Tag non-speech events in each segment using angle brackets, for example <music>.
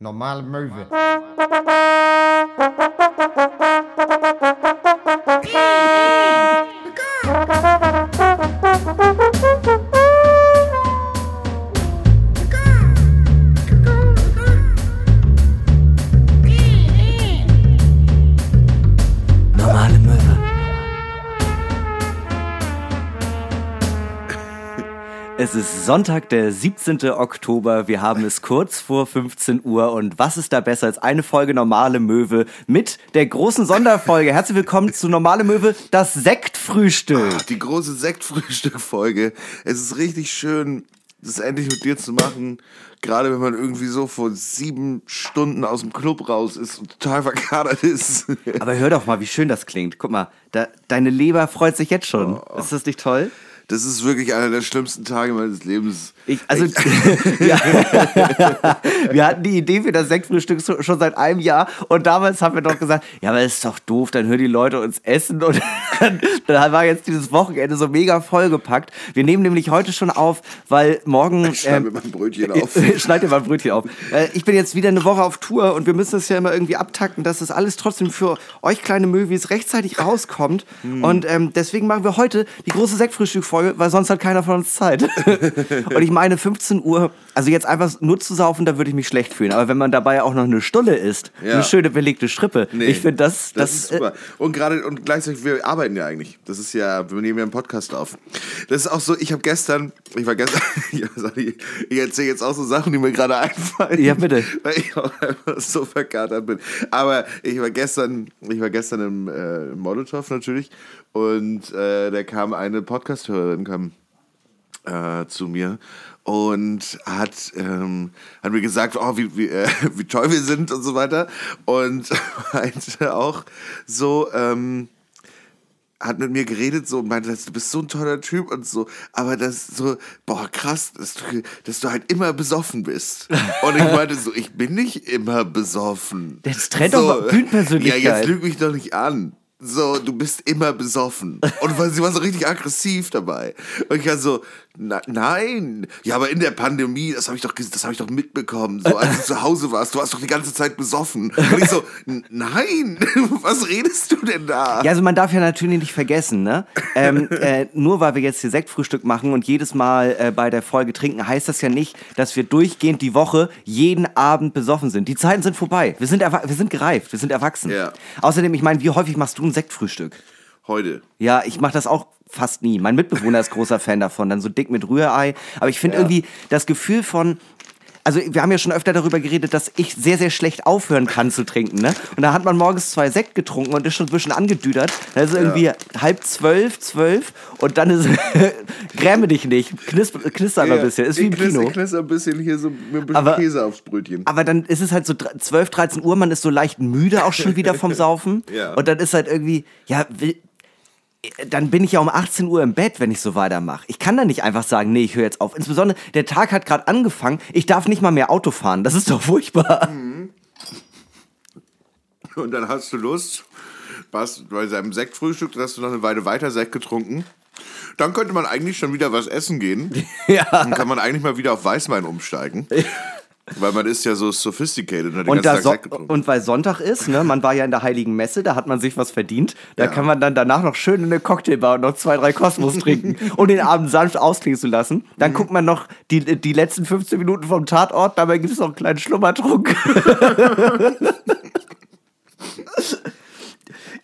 Normale Möwe. Sonntag, der 17. Oktober. Wir haben es kurz vor 15 Uhr. Und was ist da besser als eine Folge Normale Möwe mit der großen Sonderfolge? Herzlich willkommen zu Normale Möwe, das Sektfrühstück. Ach, die große Sektfrühstück-Folge. Es ist richtig schön, das endlich mit dir zu machen. Gerade wenn man irgendwie so vor sieben Stunden aus dem Club raus ist und total verkadert ist. Aber hör doch mal, wie schön das klingt. Guck mal, da, deine Leber freut sich jetzt schon. Ist das nicht toll? Das ist wirklich einer der schlimmsten Tage meines Lebens. Ich, also, <laughs> ja, wir hatten die Idee für das Sektfrühstück schon seit einem Jahr und damals haben wir doch gesagt, ja, aber das ist doch doof, dann hören die Leute uns essen und <laughs> dann, dann war jetzt dieses Wochenende so mega vollgepackt. Wir nehmen nämlich heute schon auf, weil morgen... Schneid ähm, mir mal ein Brötchen <laughs> auf. Schneid dir mal ein Brötchen auf. Äh, Ich bin jetzt wieder eine Woche auf Tour und wir müssen das ja immer irgendwie abtakten, dass das alles trotzdem für euch kleine Möwis rechtzeitig rauskommt. Hm. Und ähm, deswegen machen wir heute die große Sektfrühstück-Folge, weil sonst hat keiner von uns Zeit. und ich meine, 15 Uhr, also jetzt einfach nur zu saufen, da würde ich mich schlecht fühlen. Aber wenn man dabei auch noch eine Stulle isst, Ja. eine schöne belegte Strippe, Nee, ich finde das, das, das, ist super. Und gerade und gleichzeitig, wir arbeiten ja eigentlich. Das ist ja, wir nehmen ja einen Podcast auf. Das ist auch so, ich habe gestern, ich war gestern, <laughs> ich, ich erzähle jetzt auch so Sachen, die mir gerade einfallen. Ja, bitte. Weil ich auch einfach so verkatert bin. Aber ich war gestern, ich war gestern im äh, Molotow natürlich und äh, da kam eine Podcast-Hörerin, kam äh, zu mir und hat, ähm, hat mir gesagt, oh, wie, wie, äh, <laughs> wie toll wir sind und so weiter. Und <laughs> meinte auch so, ähm, hat mit mir geredet so und meinte, du bist so ein toller Typ und so, aber das so, boah, krass, dass du, dass du halt immer besoffen bist. Und ich meinte so, ich bin nicht immer besoffen. Das trennt doch mal Bühnenpersönlichkeit. Ja, jetzt lüg mich doch nicht an. So, du bist immer besoffen. Und weil sie war so richtig aggressiv dabei. Und ich war so, na, nein. Ja, aber in der Pandemie, das habe ich doch, ges- das habe ich doch mitbekommen. So, als du zu Hause warst, du warst doch die ganze Zeit besoffen. Und ich so, "N- nein, <laughs> was redest du denn da? Ja, also man darf ja natürlich nicht vergessen, ne? Ähm, <laughs> äh, nur weil wir jetzt hier Sektfrühstück machen und jedes Mal äh, bei der Folge trinken, heißt das ja nicht, dass wir durchgehend die Woche jeden Abend besoffen sind. Die Zeiten sind vorbei. Wir sind, wir sind gereift, wir sind erwachsen. Ja. Außerdem, ich meine, wie häufig machst du ein Sektfrühstück? Heute. Ja, ich mache das auch fast nie. Mein Mitbewohner ist großer Fan davon, dann so dick mit Rührei. Aber ich finde irgendwie das Gefühl von. Also wir haben ja schon öfter darüber geredet, dass ich sehr, sehr schlecht aufhören kann zu trinken. Ne? Und da hat man morgens zwei Sekt getrunken und ist schon ein bisschen angedüdert. Dann ist es irgendwie halb zwölf, zwölf und dann ist <laughs> gräme dich nicht, knisp, knister aber ein bisschen. Ist wie im ich knister, Kino. Ich knister ein bisschen hier so mit ein bisschen Aber- Käse aufs Brötchen. Aber dann ist es halt so dr- 12, 13 Uhr, man ist so leicht müde auch schon wieder vom <laughs> Saufen. Ja. Und dann ist halt irgendwie, ja, will, dann bin ich ja um 18 Uhr im Bett, wenn ich so weitermache. Ich kann dann nicht einfach sagen, nee, ich höre jetzt auf. Insbesondere, der Tag hat gerade angefangen, ich darf nicht mal mehr Auto fahren. Das ist doch furchtbar. Und dann hast du Lust, warst bei seinem Sektfrühstück, dann hast du noch eine Weile weiter Sekt getrunken. Dann könnte man eigentlich schon wieder was essen gehen. <laughs> Ja. Dann kann man eigentlich mal wieder auf Weißwein umsteigen. <laughs> Weil man ist ja so sophisticated und hat den Und, so, und weil Sonntag ist, ne, man war ja in der Heiligen Messe, da hat man sich was verdient. Da Ja. kann man dann danach noch schön in eine Cocktailbar und noch zwei, drei Kosmos <laughs> trinken, um den Abend sanft ausklingen zu lassen. Dann Mhm. guckt man noch die, die letzten 15 Minuten vom Tatort, dabei gibt es noch einen kleinen Schlummertrunk. <laughs>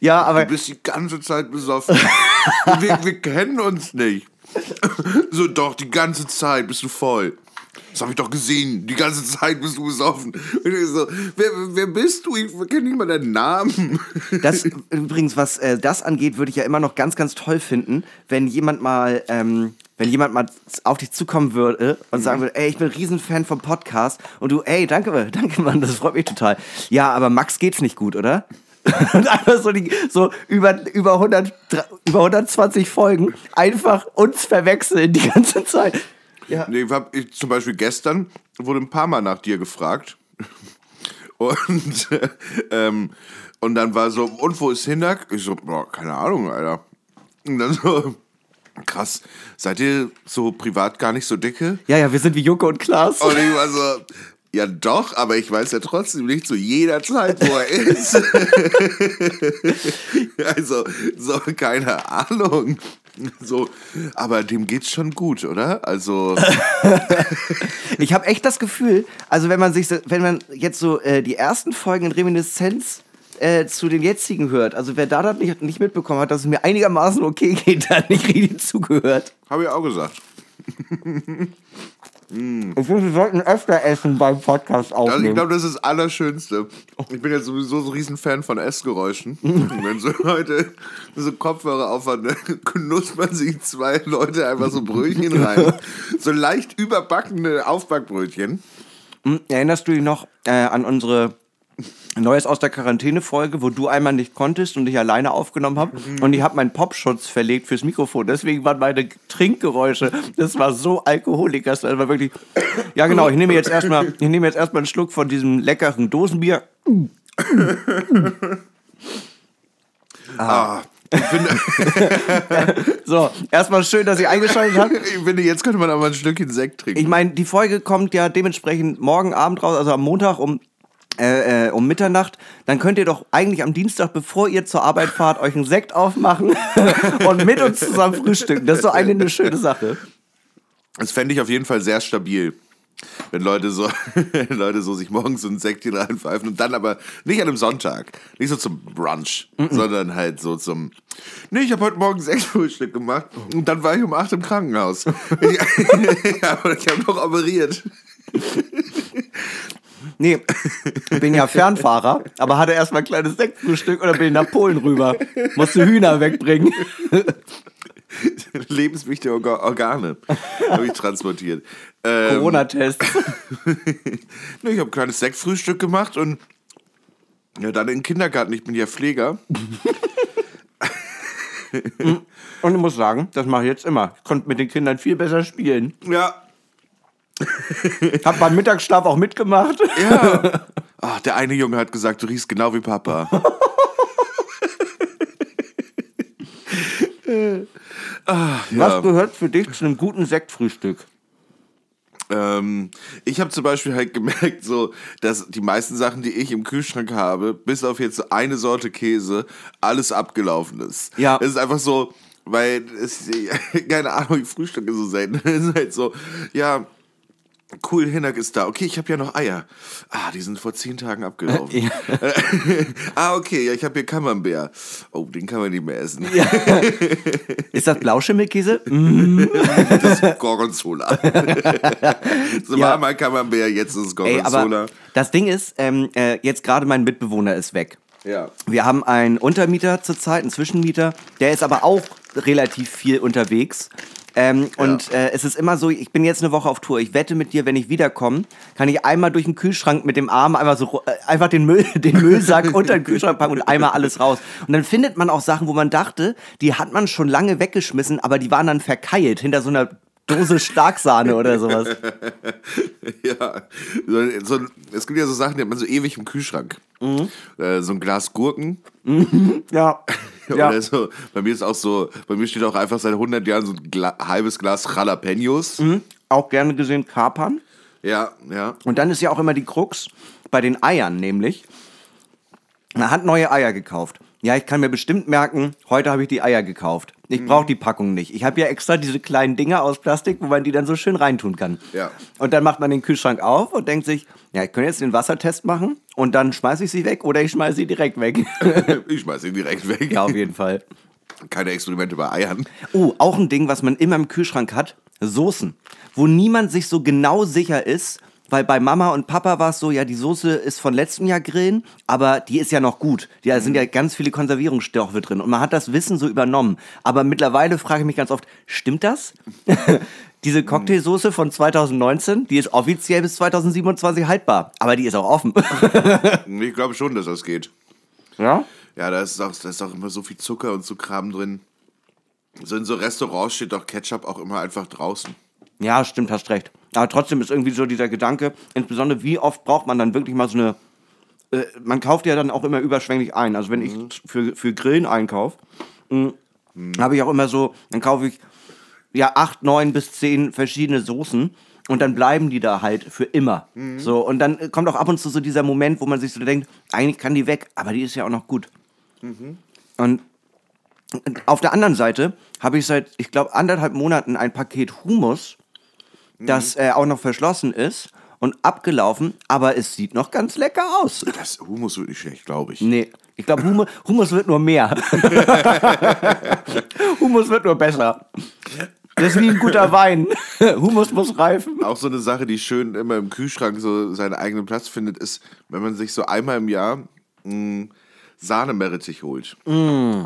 ja, aber Du bist die ganze Zeit besoffen. wir, wir kennen uns nicht. so, doch, die ganze Zeit bist du voll. Das habe ich doch gesehen. Die ganze Zeit bist du besoffen. Und ich so, wer, wer bist du? Ich kenne nicht mal deinen Namen. Das <laughs> übrigens, was äh, das angeht, würde ich ja immer noch ganz, ganz toll finden, wenn jemand mal, ähm, wenn jemand mal auf dich zukommen würde und sagen würde, ey, ich bin ein Riesenfan vom Podcast und du, ey, danke, danke, Mann, das freut mich total. Ja, aber Max geht's nicht gut, oder? <laughs> Und einfach so, die, so über, über, 100, über 120 Folgen einfach uns verwechseln die ganze Zeit. Ja. Nee, ich hab, ich, zum Beispiel gestern wurde ein paar Mal nach dir gefragt. <laughs> Und, äh, ähm, und dann war so, und wo ist Hindak? Ich so, boah, keine Ahnung, Alter. Und dann so, krass, seid ihr so privat gar nicht so dicke? Ja, ja, wir sind wie Joko und Klaas. Und ich war so, Ja, doch, aber ich weiß ja trotzdem nicht zu jeder Zeit, wo er ist. <laughs> also, so, keine Ahnung. <laughs> So, aber dem geht's schon gut, oder? Also. <laughs> ich habe echt das Gefühl, also wenn man sich, wenn man jetzt so äh, die ersten Folgen in Reminiszenz äh, zu den jetzigen hört, also wer da das nicht, nicht mitbekommen hat, dass es mir einigermaßen okay geht, <laughs> dann nicht richtig zugehört. Habe ich auch gesagt. Ich finde, wir sollten öfter essen beim Podcast Also aufnehmen. ich glaube, das ist das Allerschönste. Ich bin jetzt sowieso so ein Riesenfan von Essgeräuschen. Wenn so Leute so Kopfhörer aufhaben, dann <laughs> knuspern sich zwei Leute einfach so Brötchen rein. <laughs> So leicht überbackene Aufbackbrötchen. Hm, Erinnerst du dich noch äh, an unsere Neues aus der Quarantäne-Folge, wo du einmal nicht konntest und ich alleine aufgenommen habe? Und ich habe meinen Popschutz verlegt fürs Mikrofon. Deswegen waren meine Trinkgeräusche, das war so alkoholikers. Das war wirklich. Ja, genau. Ich nehme jetzt erstmal, ich nehme jetzt erstmal einen Schluck von diesem leckeren Dosenbier. Ah, finde, <laughs> So, erstmal schön, dass ihr eingeschaltet habt. ich finde, jetzt könnte man aber ein Stückchen Sekt trinken. Ich meine, die Folge kommt ja dementsprechend morgen Abend raus, also am Montag um, äh, äh, um Mitternacht. Dann könnt ihr doch eigentlich am Dienstag, bevor ihr zur Arbeit fahrt, euch einen Sekt aufmachen <laughs> und mit uns zusammen frühstücken. Das ist doch eigentlich eine schöne Sache. Das fände ich auf jeden Fall sehr stabil. Wenn Leute so, <laughs> Leute so sich morgens so ein Sektchen reinpfeifen und dann aber nicht an einem Sonntag, nicht so zum Brunch, sondern halt so zum. Nee, ich habe heute Morgen Sektfrühstück gemacht und dann war ich um 8 im Krankenhaus. <laughs> ich, ja, aber ich habe noch operiert. Nee, ich <laughs> bin ja Fernfahrer, aber hatte erstmal ein kleines Sektfrühstück dann bin ich nach Polen rüber. Musste Hühner wegbringen. <laughs> Lebenswichtige Orga- Organe habe ich transportiert. Ähm, Corona-Test. <laughs> nee, ich habe ein kleines Sektfrühstück gemacht und ja, dann in den Kindergarten. Ich bin ja Pfleger. Und ich muss sagen, das mache ich jetzt immer. Ich konnte mit den Kindern viel besser spielen. Ja, <laughs> Hab beim Mittagsschlaf auch mitgemacht. Ja. Ach, der eine Junge hat gesagt, du riechst genau wie Papa. <laughs> ah, ja. Was gehört für dich zu einem guten Sektfrühstück? Ähm, ich habe zum Beispiel halt gemerkt, so, dass die meisten Sachen, die ich im Kühlschrank habe, bis auf jetzt so eine Sorte Käse, alles abgelaufen ist. Ja. Es ist einfach so, weil es, <laughs> keine Ahnung, ich frühstücke so selten. Es ist halt so, ja, cool, Hinnack ist da. Okay, ich habe ja noch Eier. Ah, die sind vor zehn Tagen abgelaufen. <laughs> ah, okay, ja, ich habe hier Camembert. Oh, den kann man nicht mehr essen. Ist das Blauschimmelkäse? Das ist Gorgonzola. <laughs> so Ja. war mal Camembert, jetzt ist es Ey, Gorgonzola. aber das Ding ist, ähm, äh, jetzt gerade mein Mitbewohner ist weg. ja. Wir haben einen Untermieter zurzeit, einen Zwischenmieter, der ist aber auch relativ viel unterwegs. Ähm, Und äh, es ist immer so, ich bin jetzt eine Woche auf Tour. Ich wette mit dir, wenn ich wiederkomme, kann ich einmal durch den Kühlschrank mit dem Arm einfach so äh, einfach den Müll, <laughs> den Müllsack unter den Kühlschrank packen und einmal alles raus. Und dann findet man auch Sachen, wo man dachte, die hat man schon lange weggeschmissen, aber die waren dann verkeilt hinter so einer Dose Starksahne oder sowas. <laughs> Ja, so, so, es gibt ja so Sachen, die hat man so ewig im Kühlschrank. Mhm. Äh, so ein Glas Gurken. Ja. <laughs> <laughs> ja. Oder so, bei mir ist auch so, bei mir steht auch einfach seit 100 Jahren so ein Gla halbes Glas Jalapenos. Mhm. Auch gerne gesehen Kapern. Ja, ja. Und dann ist ja auch immer die Krux bei den Eiern, nämlich. Er hat neue Eier gekauft. Ja, ich kann mir bestimmt merken, heute habe ich die Eier gekauft. Ich brauche die Packung nicht. Ich habe ja extra diese kleinen Dinger aus Plastik, wo man die dann so schön reintun kann. Ja. Und dann macht man den Kühlschrank auf und denkt sich, ja, ich könnte jetzt den Wassertest machen und dann schmeiße ich sie weg oder ich schmeiße sie direkt weg. <laughs> Ich schmeiß ihn direkt weg. ja, auf jeden Fall. Keine Experimente bei Eiern. Oh, auch ein Ding, was man immer im Kühlschrank hat, Soßen. Wo niemand sich so genau sicher ist, weil bei Mama und Papa war es so, ja, die Soße ist von letztem Jahr grillen, aber die ist ja noch gut. Da sind ja ganz viele Konservierungsstoffe drin und man hat das Wissen so übernommen. Aber mittlerweile frage ich mich ganz oft, stimmt das? <laughs> Diese Cocktailsoße von 2019, die ist offiziell bis 2027 haltbar, aber die ist auch offen. <laughs> Ich glaube schon, dass das geht. ja? Ja, da ist, auch, da ist auch immer so viel Zucker und so Kram drin. So in so Restaurants steht doch Ketchup auch immer einfach draußen. Ja, stimmt, hast recht. Aber trotzdem ist irgendwie so dieser Gedanke, insbesondere wie oft braucht man dann wirklich mal so eine. Äh, man kauft ja dann auch immer überschwänglich ein. Also wenn ich für, für Grillen einkaufe, habe ich auch immer so, dann kaufe ich ja acht, neun bis zehn verschiedene Soßen. und dann bleiben die da halt für immer. Mhm. So, und dann kommt auch ab und zu so dieser Moment, wo man sich so denkt, eigentlich kann die weg, aber die ist ja auch noch gut. Mhm. Und auf der anderen Seite habe ich seit, ich glaube, anderthalb Monaten ein Paket Humus, das äh, auch noch verschlossen ist und abgelaufen, aber es sieht noch ganz lecker aus. Das Humus wird nicht schlecht, glaube ich. Nee, ich glaube, Humus, Humus wird nur mehr. <laughs> Humus wird nur besser. Das ist wie ein guter Wein. Humus muss reifen. Auch so eine Sache, die schön immer im Kühlschrank so seinen eigenen Platz findet, ist, wenn man sich so einmal im Jahr mh, Sahnemeerrettich holt. Mm.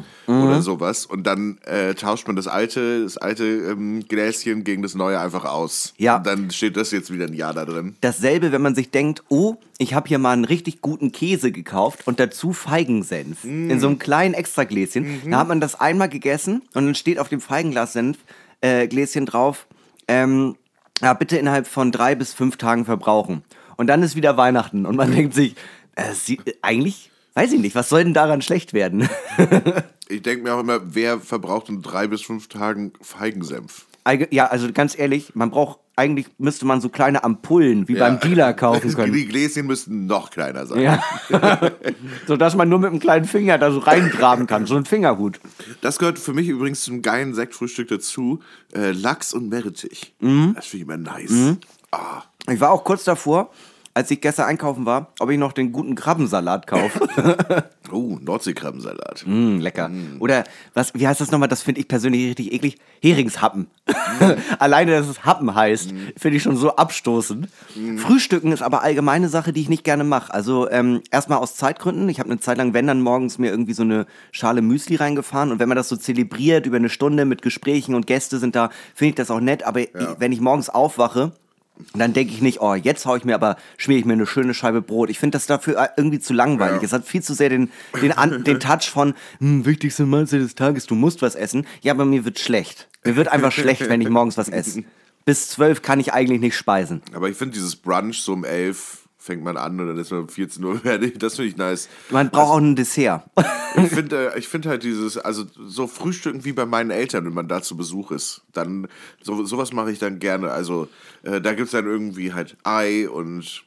Oder sowas. Und dann äh, tauscht man das alte, das alte ähm, Gläschen gegen das neue einfach aus. Ja. Und dann steht das jetzt wieder ein Jahr da drin. Dasselbe, wenn man sich denkt, oh, ich habe hier mal einen richtig guten Käse gekauft und dazu Feigensenf. In so einem kleinen Extragläschen. Da hat man das einmal gegessen und dann steht auf dem Feigenglassenf äh, Gläschen drauf, ähm, ja, bitte innerhalb von drei bis fünf Tagen verbrauchen. Und dann ist wieder Weihnachten und man <laughs> denkt sich, äh, sie, eigentlich, weiß ich nicht, was soll denn daran schlecht werden? <laughs> Ich denke mir auch immer, wer verbraucht in drei bis fünf Tagen Feigensenf? Eige- ja, also ganz ehrlich, man braucht, eigentlich müsste man so kleine Ampullen wie beim Dealer kaufen <laughs> können. Die Gläschen müssten noch kleiner sein. Ja. <laughs> <laughs> so dass man nur mit einem kleinen Finger da so reingraben kann. So ein Fingerhut. Das gehört für mich übrigens zum geilen Sektfrühstück dazu. Äh, Lachs und Meerrettich. Mhm. Das finde ich immer nice. Ah, Ich war auch kurz davor, als ich gestern einkaufen war, ob ich noch den guten Krabbensalat kaufe. <laughs> oh, Nordseekrabbensalat. mm, lecker. Oder was, wie heißt das nochmal? Das finde ich persönlich richtig eklig. Heringshappen. <laughs> Alleine, dass es Happen heißt, finde ich schon so abstoßend. Frühstücken ist aber allgemeine Sache, die ich nicht gerne mache. Also ähm, erstmal aus Zeitgründen. Ich habe eine Zeit lang, wenn dann morgens mir irgendwie so eine Schale Müsli reingefahren. Und wenn man das so zelebriert über eine Stunde mit Gesprächen und Gäste sind da, finde ich das auch nett. Aber ich, wenn ich morgens aufwache, dann denke ich nicht, oh, jetzt hau ich mir aber, schmier ich mir eine schöne Scheibe Brot. Ich finde das dafür äh, irgendwie zu langweilig. Ja. Es hat viel zu sehr den, den, An <laughs> den Touch von, hm, wichtigste Mahlzeit des Tages, du musst was essen. Ja, aber mir wird schlecht. Mir wird einfach schlecht, wenn ich morgens was esse. <laughs> Bis zwölf kann ich eigentlich nicht speisen. Aber ich finde dieses Brunch so um 11 fängt man an und dann ist man um 14 Uhr <laughs> fertig. Das finde ich nice. Man braucht auch ein Dessert. <laughs> Ich finde äh, ich find halt dieses, also so Frühstücken wie bei meinen Eltern, wenn man da zu Besuch ist. Dann, so, sowas mache ich dann gerne. Also äh, da gibt es dann irgendwie halt Ei und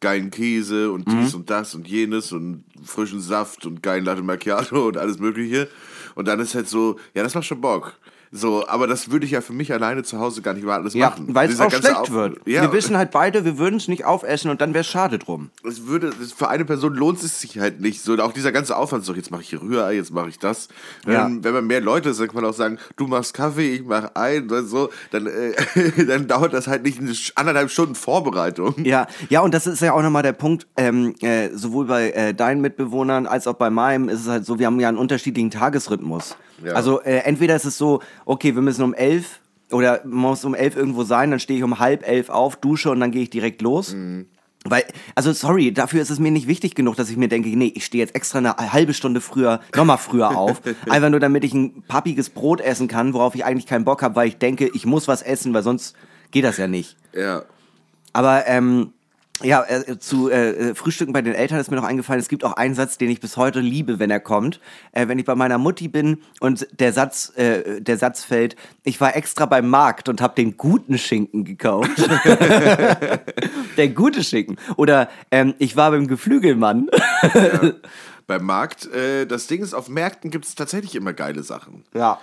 geilen Käse und dies und das und jenes und frischen Saft und geilen Latte Macchiato und alles mögliche. Und dann ist halt so, ja, das macht schon Bock. So, aber das würde ich ja für mich alleine zu Hause gar nicht mal alles Ja, machen. weil es auch schlecht wird. Ja, Wir wissen halt beide, wir würden es nicht aufessen und dann wäre es schade drum. es würde, für eine Person lohnt es sich halt nicht. So, auch dieser ganze Aufwand, so, jetzt mache ich hier Rührei, jetzt mache ich das. Wenn, Ja. wenn man mehr Leute ist, dann kann man auch sagen, du machst Kaffee, ich mache ein, oder so. Dann, äh, <laughs> dann dauert das halt nicht eine anderthalb Stunden Vorbereitung. Ja, ja, und das ist ja auch nochmal der Punkt, ähm, äh, sowohl bei äh, deinen Mitbewohnern als auch bei meinem ist es halt so, wir haben ja einen unterschiedlichen Tagesrhythmus. Ja. Also äh, entweder ist es so, okay, wir müssen um elf oder man muss um elf irgendwo sein, dann stehe ich um halb elf auf, dusche und dann gehe ich direkt los. Weil, also sorry, dafür ist es mir nicht wichtig genug, dass ich mir denke, nee, ich stehe jetzt extra eine halbe Stunde früher, nochmal früher <laughs> auf. einfach nur, damit ich ein pappiges Brot essen kann, worauf ich eigentlich keinen Bock habe, weil ich denke, ich muss was essen, weil sonst geht das ja nicht. Ja. Aber ähm, ja, äh, zu äh, Frühstücken bei den Eltern ist mir noch eingefallen, es gibt auch einen Satz, den ich bis heute liebe, wenn er kommt. Äh, wenn ich bei meiner Mutti bin und der Satz, äh, der Satz fällt, ich war extra beim Markt und habe den guten Schinken gekauft. <laughs> der gute Schinken. Oder ähm, ich war beim Geflügelmann. <laughs> Beim Markt, äh, das Ding ist, auf Märkten gibt es tatsächlich immer geile Sachen. ja.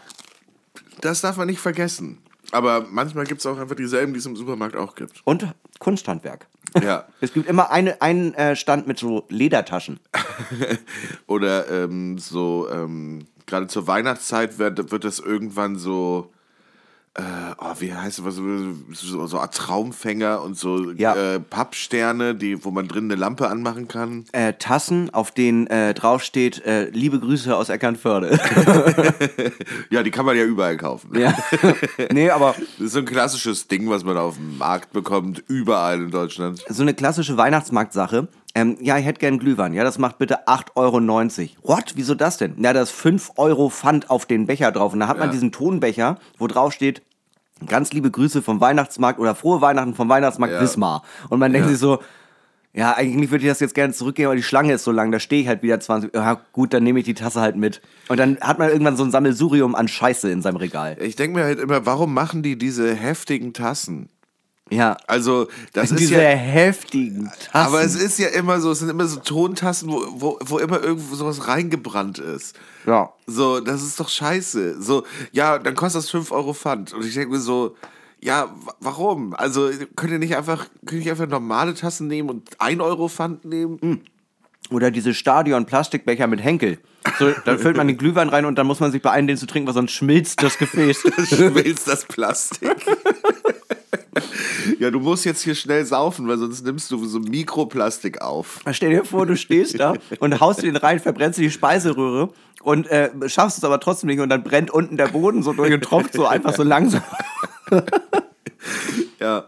Das darf man nicht vergessen. Aber manchmal gibt es auch einfach dieselben, die es im Supermarkt auch gibt. Und Kunsthandwerk. Ja. <laughs> Es gibt immer eine, einen äh, Stand mit so Ledertaschen. <laughs> Oder ähm, so, ähm, gerade zur Weihnachtszeit wird, wird das irgendwann so, äh, oh, wie heißt das, so, so Art Traumfänger und so Ja. äh, Pappsterne, die, wo man drin eine Lampe anmachen kann. Äh, Tassen, auf denen äh, draufsteht, äh, liebe Grüße aus Eckernförde. <laughs> Ja, die kann man ja überall kaufen. ja. <laughs> nee, aber Das ist so ein klassisches Ding, was man auf dem Markt bekommt, überall in Deutschland. so eine klassische Weihnachtsmarktsache. Ähm, ja, ich hätte gern Glühwein. Ja, das macht bitte 8,90 Euro. What? Wieso das denn? Ja, da ist 5 Euro Pfand auf den Becher drauf. Und da hat man Ja. diesen Tonbecher, wo drauf steht, ganz liebe Grüße vom Weihnachtsmarkt oder frohe Weihnachten vom Weihnachtsmarkt Ja. Wismar. Und man denkt sich so, ja, eigentlich würde ich das jetzt gerne zurückgeben, aber die Schlange ist so lang, da stehe ich halt wieder 20. Ja, gut, dann nehme ich die Tasse halt mit. Und dann hat man irgendwann so ein Sammelsurium an Scheiße in seinem Regal. Ich denke mir halt immer, warum machen die diese heftigen Tassen? Ja. Also, das ist Diese ja. heftigen Tassen. Aber es ist ja immer so, es sind immer so Tontassen, wo, wo, wo immer irgendwo sowas reingebrannt ist. ja. So, das ist doch scheiße. So, ja, dann kostet das 5 Euro Pfand. Und ich denke mir so, ja, wa- warum? Also, könnt ihr nicht einfach, könnt ihr einfach normale Tassen nehmen und 1 Euro Pfand nehmen? Oder diese Stadion-Plastikbecher mit Henkel. So, dann füllt man den Glühwein rein und dann muss man sich beeilen, den zu trinken, weil sonst schmilzt das Gefäß. <laughs> schmilzt das Plastik. <laughs> ja, du musst jetzt hier schnell saufen, weil sonst nimmst du so Mikroplastik auf. Stell dir vor, du stehst da und haust den rein, verbrennst die Speiseröhre und äh, schaffst es aber trotzdem nicht und dann brennt unten der Boden so durch und tropft so einfach so langsam. <laughs> Ja.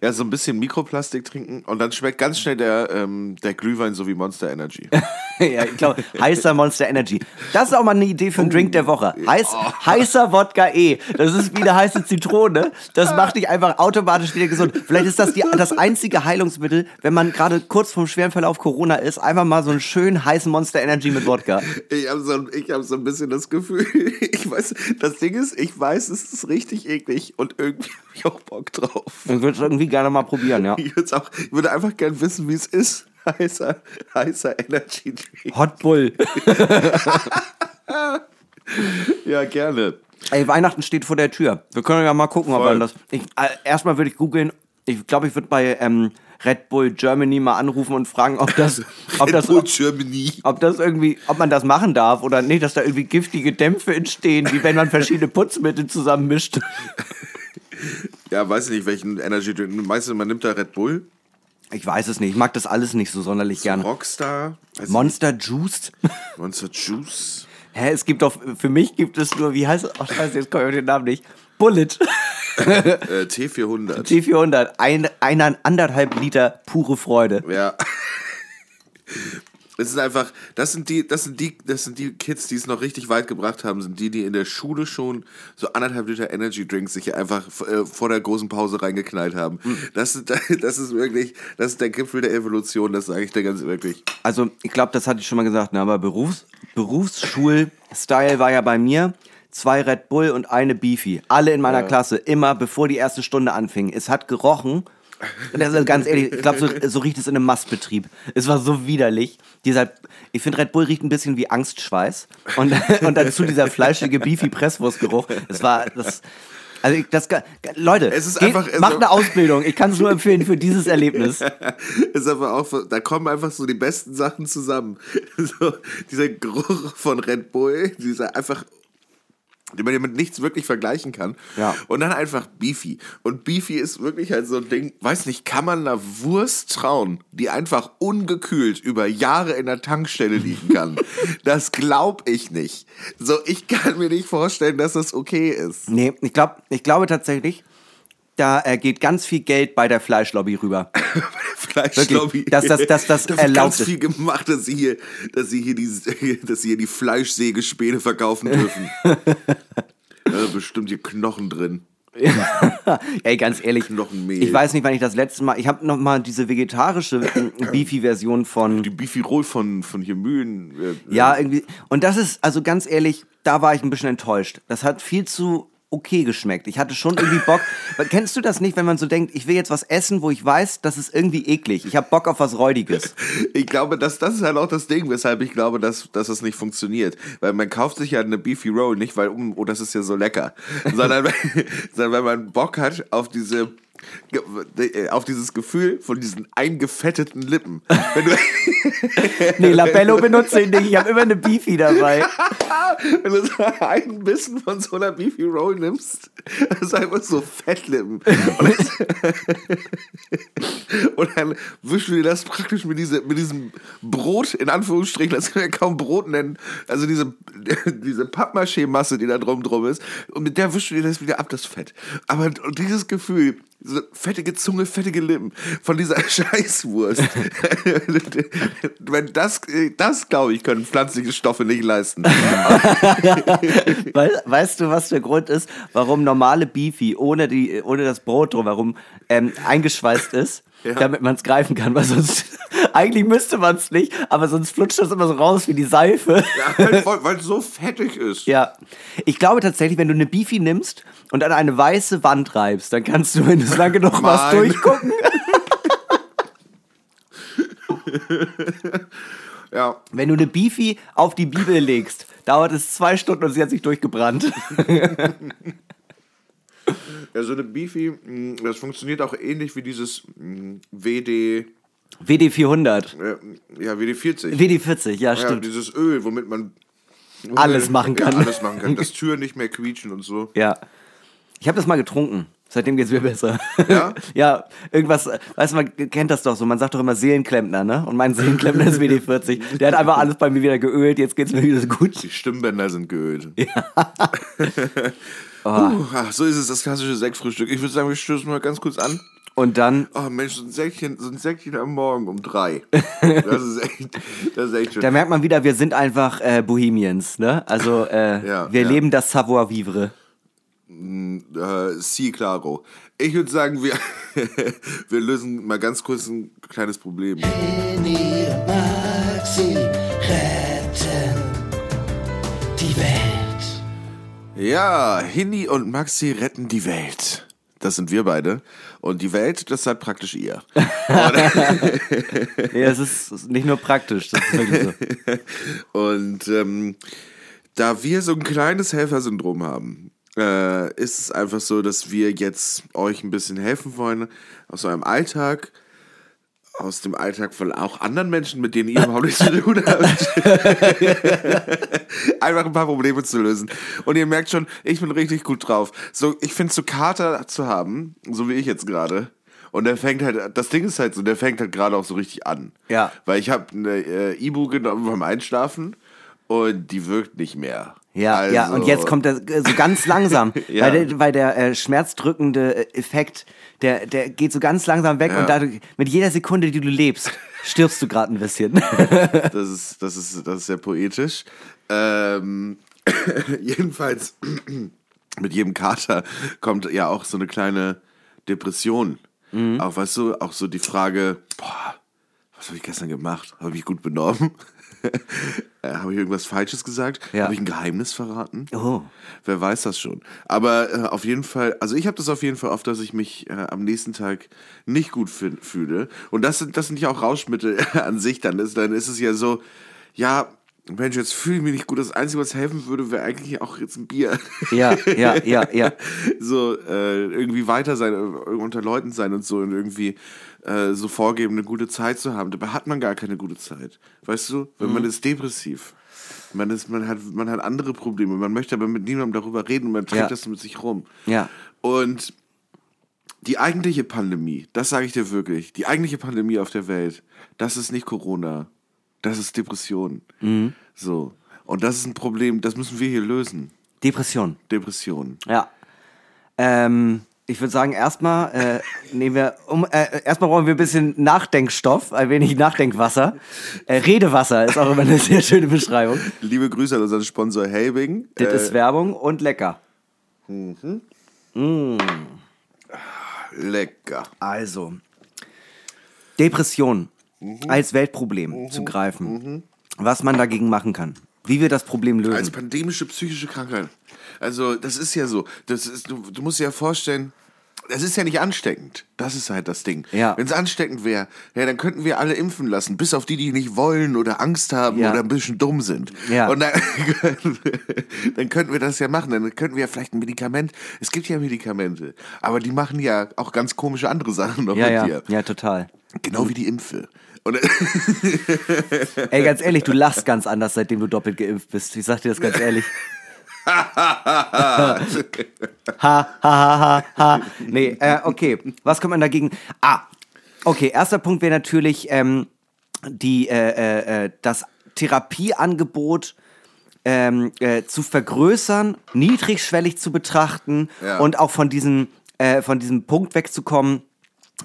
Ja, so ein bisschen Mikroplastik trinken und dann schmeckt ganz schnell der, ähm, der Glühwein so wie Monster Energy. <laughs> ja, ich glaube, heißer Monster Energy. Das ist auch mal eine Idee für einen Drink der Woche. Heiß, Heißer Wodka E. Das ist wie eine heiße Zitrone. Das macht dich einfach automatisch wieder gesund. Vielleicht ist das die, das einzige Heilungsmittel, wenn man gerade kurz vom schweren Verlauf Corona ist, einfach mal so einen schönen heißen Monster Energy mit Wodka. Ich habe so, ich hab so ein bisschen das Gefühl, <laughs> ich weiß, das Ding ist, ich weiß, es ist richtig eklig und irgendwie habe ich auch Bock drauf. Es irgendwie gerne mal probieren, ja. <laughs> Ich, auch, ich würde einfach gern wissen, wie es ist. <laughs> Heißer, heißer Energy Drink. Hot Bull. <laughs> Ja, gerne. Ey, Weihnachten steht vor der Tür. Wir können ja mal gucken, ob Voll. man das. Ich, äh, erstmal würde ich googeln. Ich glaube, ich würde bei ähm, Red Bull Germany mal anrufen und fragen, ob das, ob Red das, Bull ob, Germany. ob das irgendwie, ob man das machen darf oder nicht, dass da irgendwie giftige Dämpfe entstehen, wie wenn man verschiedene Putzmittel zusammenmischt. Ja, weiß nicht, welchen Energy Drink. Meinst du, man nimmt da Red Bull? Ich weiß es nicht. Ich mag das alles nicht so sonderlich gerne. Rockstar? Monster Juice? nicht, <laughs> Monster Juice? Hä, es gibt doch, für mich gibt es nur, wie heißt es? Ach, scheiße, jetzt komme ich auf den Namen nicht. Bullet. <laughs> Äh, T400. T400. Ein, eine anderthalb Liter pure Freude. Ja. Es ist einfach, das sind die, das sind die, das sind die Kids, die es noch richtig weit gebracht haben, sind die, die in der Schule schon so anderthalb Liter Energy Drinks sich einfach äh, vor der großen Pause reingeknallt haben. Das, ist, <laughs> das ist wirklich, das ist der Gipfel der Evolution, das sage ich dir ganz wirklich. Also, ich glaube, das hatte ich schon mal gesagt, ne? aber Berufs Berufsschul-Style war ja bei mir zwei Red Bull und eine Beefy. Alle in meiner Klasse, immer bevor die erste Stunde anfing. Es hat gerochen. Das ist ganz ehrlich, ich glaube, so, so riecht es in einem Mastbetrieb. Es war so widerlich. Dieser, ich finde, Red Bull riecht ein bisschen wie Angstschweiß. Und, <laughs> und dazu dieser fleischige Beefy-Presswurstgeruch. Es war das. Also ich, das, Leute, Es ist geht, einfach- es- macht eine Ausbildung. Ich kann es nur empfehlen für dieses Erlebnis. <laughs> ist aber auch, da kommen einfach so die besten Sachen zusammen. <laughs> So, dieser Geruch von Red Bull, dieser einfach, den man ja mit nichts wirklich vergleichen kann. Ja. Und dann einfach Beefy. Und Beefy ist wirklich halt so ein Ding, weiß nicht, kann man einer Wurst trauen, die einfach ungekühlt über Jahre in der Tankstelle liegen kann? <laughs> das glaub ich nicht. So, ich kann mir nicht vorstellen, dass das okay ist. Nee, ich, glaub, ich glaube tatsächlich, da äh, geht ganz viel Geld bei der Fleischlobby rüber. <laughs> Fleischlobby. Wirklich, dass das- dass das <laughs> da wird erlaubt ganz ist. viel gemacht, dass sie hier, dass sie hier die, <laughs> dass sie hier die Fleischsägespäne verkaufen dürfen. da sind bestimmt hier Knochen drin. Ey, ganz ehrlich, Knochenmehl. ich weiß nicht, wann ich das letzte Mal, ich habe noch mal diese vegetarische äh, <clears throat> Beefy-Version von, Die Beefy Roll von, von hier Mühlen. Äh, ja, irgendwie, und das ist, also ganz ehrlich, da war ich ein bisschen enttäuscht. Das hat viel zu okay geschmeckt. Ich hatte schon irgendwie Bock. <laughs> Weil, Kennst du das nicht, wenn man so denkt, ich will jetzt was essen, wo ich weiß, das ist irgendwie eklig. Ich habe Bock auf was Räudiges. <laughs> Ich glaube, dass das ist halt auch das Ding, weshalb ich glaube, dass, dass das nicht funktioniert. Weil man kauft sich ja eine Beefy Roll nicht, weil, oh, das ist ja so lecker. sondern, <laughs> sondern wenn man Bock hat auf diese auf dieses Gefühl von diesen eingefetteten Lippen. Wenn du, <laughs> Nee, Labello benutze ich nicht. Ich habe immer eine Beefy dabei. <laughs> wenn du so einen Bissen von so einer Beefy Roll nimmst, das ist einfach so Fettlippen. Und, <laughs> und dann wischst du dir das praktisch mit, diese, mit diesem Brot, in Anführungsstrichen, das kann man ja kaum Brot nennen, also diese, diese Pappmaché-Masse, die da drum drum ist, und mit der wischst du dir das wieder ab, das Fett. Aber dieses Gefühl, so fettige Zunge, fettige Lippen von dieser <laughs> Scheißwurst. <laughs> Wenn das, das glaube ich, können pflanzliche Stoffe nicht leisten. <laughs> Weißt du, was der Grund ist, warum normale Beefy ohne, die, ohne das Brot drumherum ähm, eingeschweißt ist? Ja. damit man es greifen kann, weil sonst, <laughs> eigentlich müsste man es nicht, aber sonst flutscht das immer so raus wie die Seife. Ja, weil es so fettig ist. Ja, ich glaube tatsächlich, wenn du eine Beefy nimmst und an eine weiße Wand reibst, dann kannst du, wenn du es lange noch was durchgucken. <laughs> Ja. Wenn du eine Beefy auf die Bibel legst, dauert es zwei Stunden und sie hat sich durchgebrannt. <laughs> ja, so eine Beefy, mh, das funktioniert auch ähnlich wie dieses mh, WD, WD 400. äh, ja, WD 40. WD 40, ja, ja, stimmt. dieses Öl, womit man womit- Alles machen kann. Ja, alles machen kann. Dass <laughs> Türen nicht mehr quietschen und so. Ja. Ich habe das mal getrunken. Seitdem geht's mir besser. Ja? <laughs> ja, irgendwas, weißt du, man kennt das doch so. Man sagt doch immer Seelenklempner, ne? Und mein Seelenklempner ist WD40. Der hat einfach alles bei mir wieder geölt. Jetzt geht's mir wieder so gut. Die Stimmbänder sind geölt. Ja. <laughs> uh, ach, so ist es, das klassische Sektfrühstück. Ich würde sagen, wir stößen mal ganz kurz an. Und dann, Oh Mensch, so ein Säckchen, so ein Säckchen am Morgen um drei. <laughs> Das ist echt, das ist echt schön. da merkt man wieder, wir sind einfach äh, Bohemians, ne? Also, äh, Ja, wir ja. leben das Savoir-vivre. äh, Si claro. Ich würde sagen, wir, <laughs> wir lösen mal ganz kurz ein kleines Problem. Henny und Maxi retten Ja, Hinni und Maxi retten die Welt. Das sind wir beide. Und die Welt, das seid praktisch ihr. <laughs> Nee, das ist nicht nur praktisch, das ist wirklich so. <laughs> Und ähm, da wir so ein kleines Helfersyndrom haben, äh, ist es einfach so, dass wir jetzt euch ein bisschen helfen wollen aus eurem Alltag, aus dem Alltag von auch anderen Menschen, mit denen ihr überhaupt nichts zu tun habt. <laughs> einfach ein paar Probleme zu lösen. Und ihr merkt schon, ich bin richtig gut drauf. So, ich finde so Kater zu haben, so wie ich jetzt gerade. Und der fängt halt, das Ding ist halt so, der fängt halt gerade auch so richtig an. Ja. Weil ich habe eine äh, Ibu genommen beim Einschlafen und die wirkt nicht mehr. Ja, ja, und Also- jetzt kommt er äh, so ganz langsam, <laughs> Ja. weil der, weil der äh, schmerzdrückende Effekt, der, der geht so ganz langsam weg Ja. und dadurch, mit jeder Sekunde, die du lebst, stirbst du gerade ein bisschen. <laughs> Das ist, das ist, das ist sehr poetisch. Ähm, <coughs> jedenfalls, <coughs> mit jedem Kater kommt ja auch so eine kleine Depression. Mhm. Auch, weißt du, auch so die Frage, boah, was habe ich gestern gemacht? Habe ich mich gut benommen? <laughs> Äh, habe ich irgendwas Falsches gesagt? Ja. Habe ich ein Geheimnis verraten? Oh. Wer weiß das schon. Aber äh, auf jeden Fall, also ich habe das auf jeden Fall oft, dass ich mich äh, am nächsten Tag nicht gut fü- fühle. Und das sind, das sind ja auch Rauschmittel <laughs> an sich. Dann ist, dann ist es ja so, ja, Mensch, jetzt fühle ich mich nicht gut. Das Einzige, was helfen würde, wäre eigentlich auch jetzt ein Bier. Ja, ja, ja, ja. <laughs> so äh, irgendwie weiter sein, äh, unter Leuten sein und so und irgendwie äh, so vorgeben, eine gute Zeit zu haben. Dabei hat man gar keine gute Zeit. Weißt du, wenn Mhm. man ist depressiv. Man, ist, man, hat, man hat andere Probleme. Man möchte aber mit niemandem darüber reden und man trägt Ja. das mit sich rum. Ja. Und die eigentliche Pandemie, das sage ich dir wirklich, die eigentliche Pandemie auf der Welt, das ist nicht Corona. Das ist Depression. Mhm. So. Und das ist ein Problem, das müssen wir hier lösen. Depression. Depression. Ja. Ähm, ich würde sagen, erstmal äh, nehmen wir, um, äh, erstmal brauchen wir ein bisschen Nachdenkstoff, ein wenig Nachdenkwasser. Äh, Redewasser ist auch immer eine sehr schöne Beschreibung. Liebe Grüße an unseren Sponsor Helbing. Das Äh, ist Werbung und lecker. lecker. Also, Depression als Weltproblem zu greifen. Was man dagegen machen kann. Wie wir das Problem lösen. Als pandemische psychische Krankheit. Also, das ist ja so. Das ist, du, du musst dir ja vorstellen, das ist ja nicht ansteckend. Das ist halt das Ding. Ja. Wenn es ansteckend wäre, ja, dann könnten wir alle impfen lassen, bis auf die, die nicht wollen oder Angst haben Ja. oder ein bisschen dumm sind. Ja. Und dann, <laughs> dann könnten wir das ja machen. Dann könnten wir ja vielleicht ein Medikament. Es gibt ja Medikamente, aber die machen ja auch ganz komische andere Sachen noch ja, mit ja, dir. ja, total. Genau wie die Impfe. Und <laughs> Ey, ganz ehrlich, du lachst ganz anders, seitdem du doppelt geimpft bist. Ich sag dir das ganz ehrlich. <laughs> ha, ha, ha, ha, ha. Nee, äh, okay. Was kann man dagegen? Ah, okay. Erster Punkt wäre natürlich ähm, die, äh, äh, äh, das Therapieangebot ähm, äh, zu vergrößern, niedrigschwellig zu betrachten Ja. und auch von diesem, äh, von diesem Punkt wegzukommen,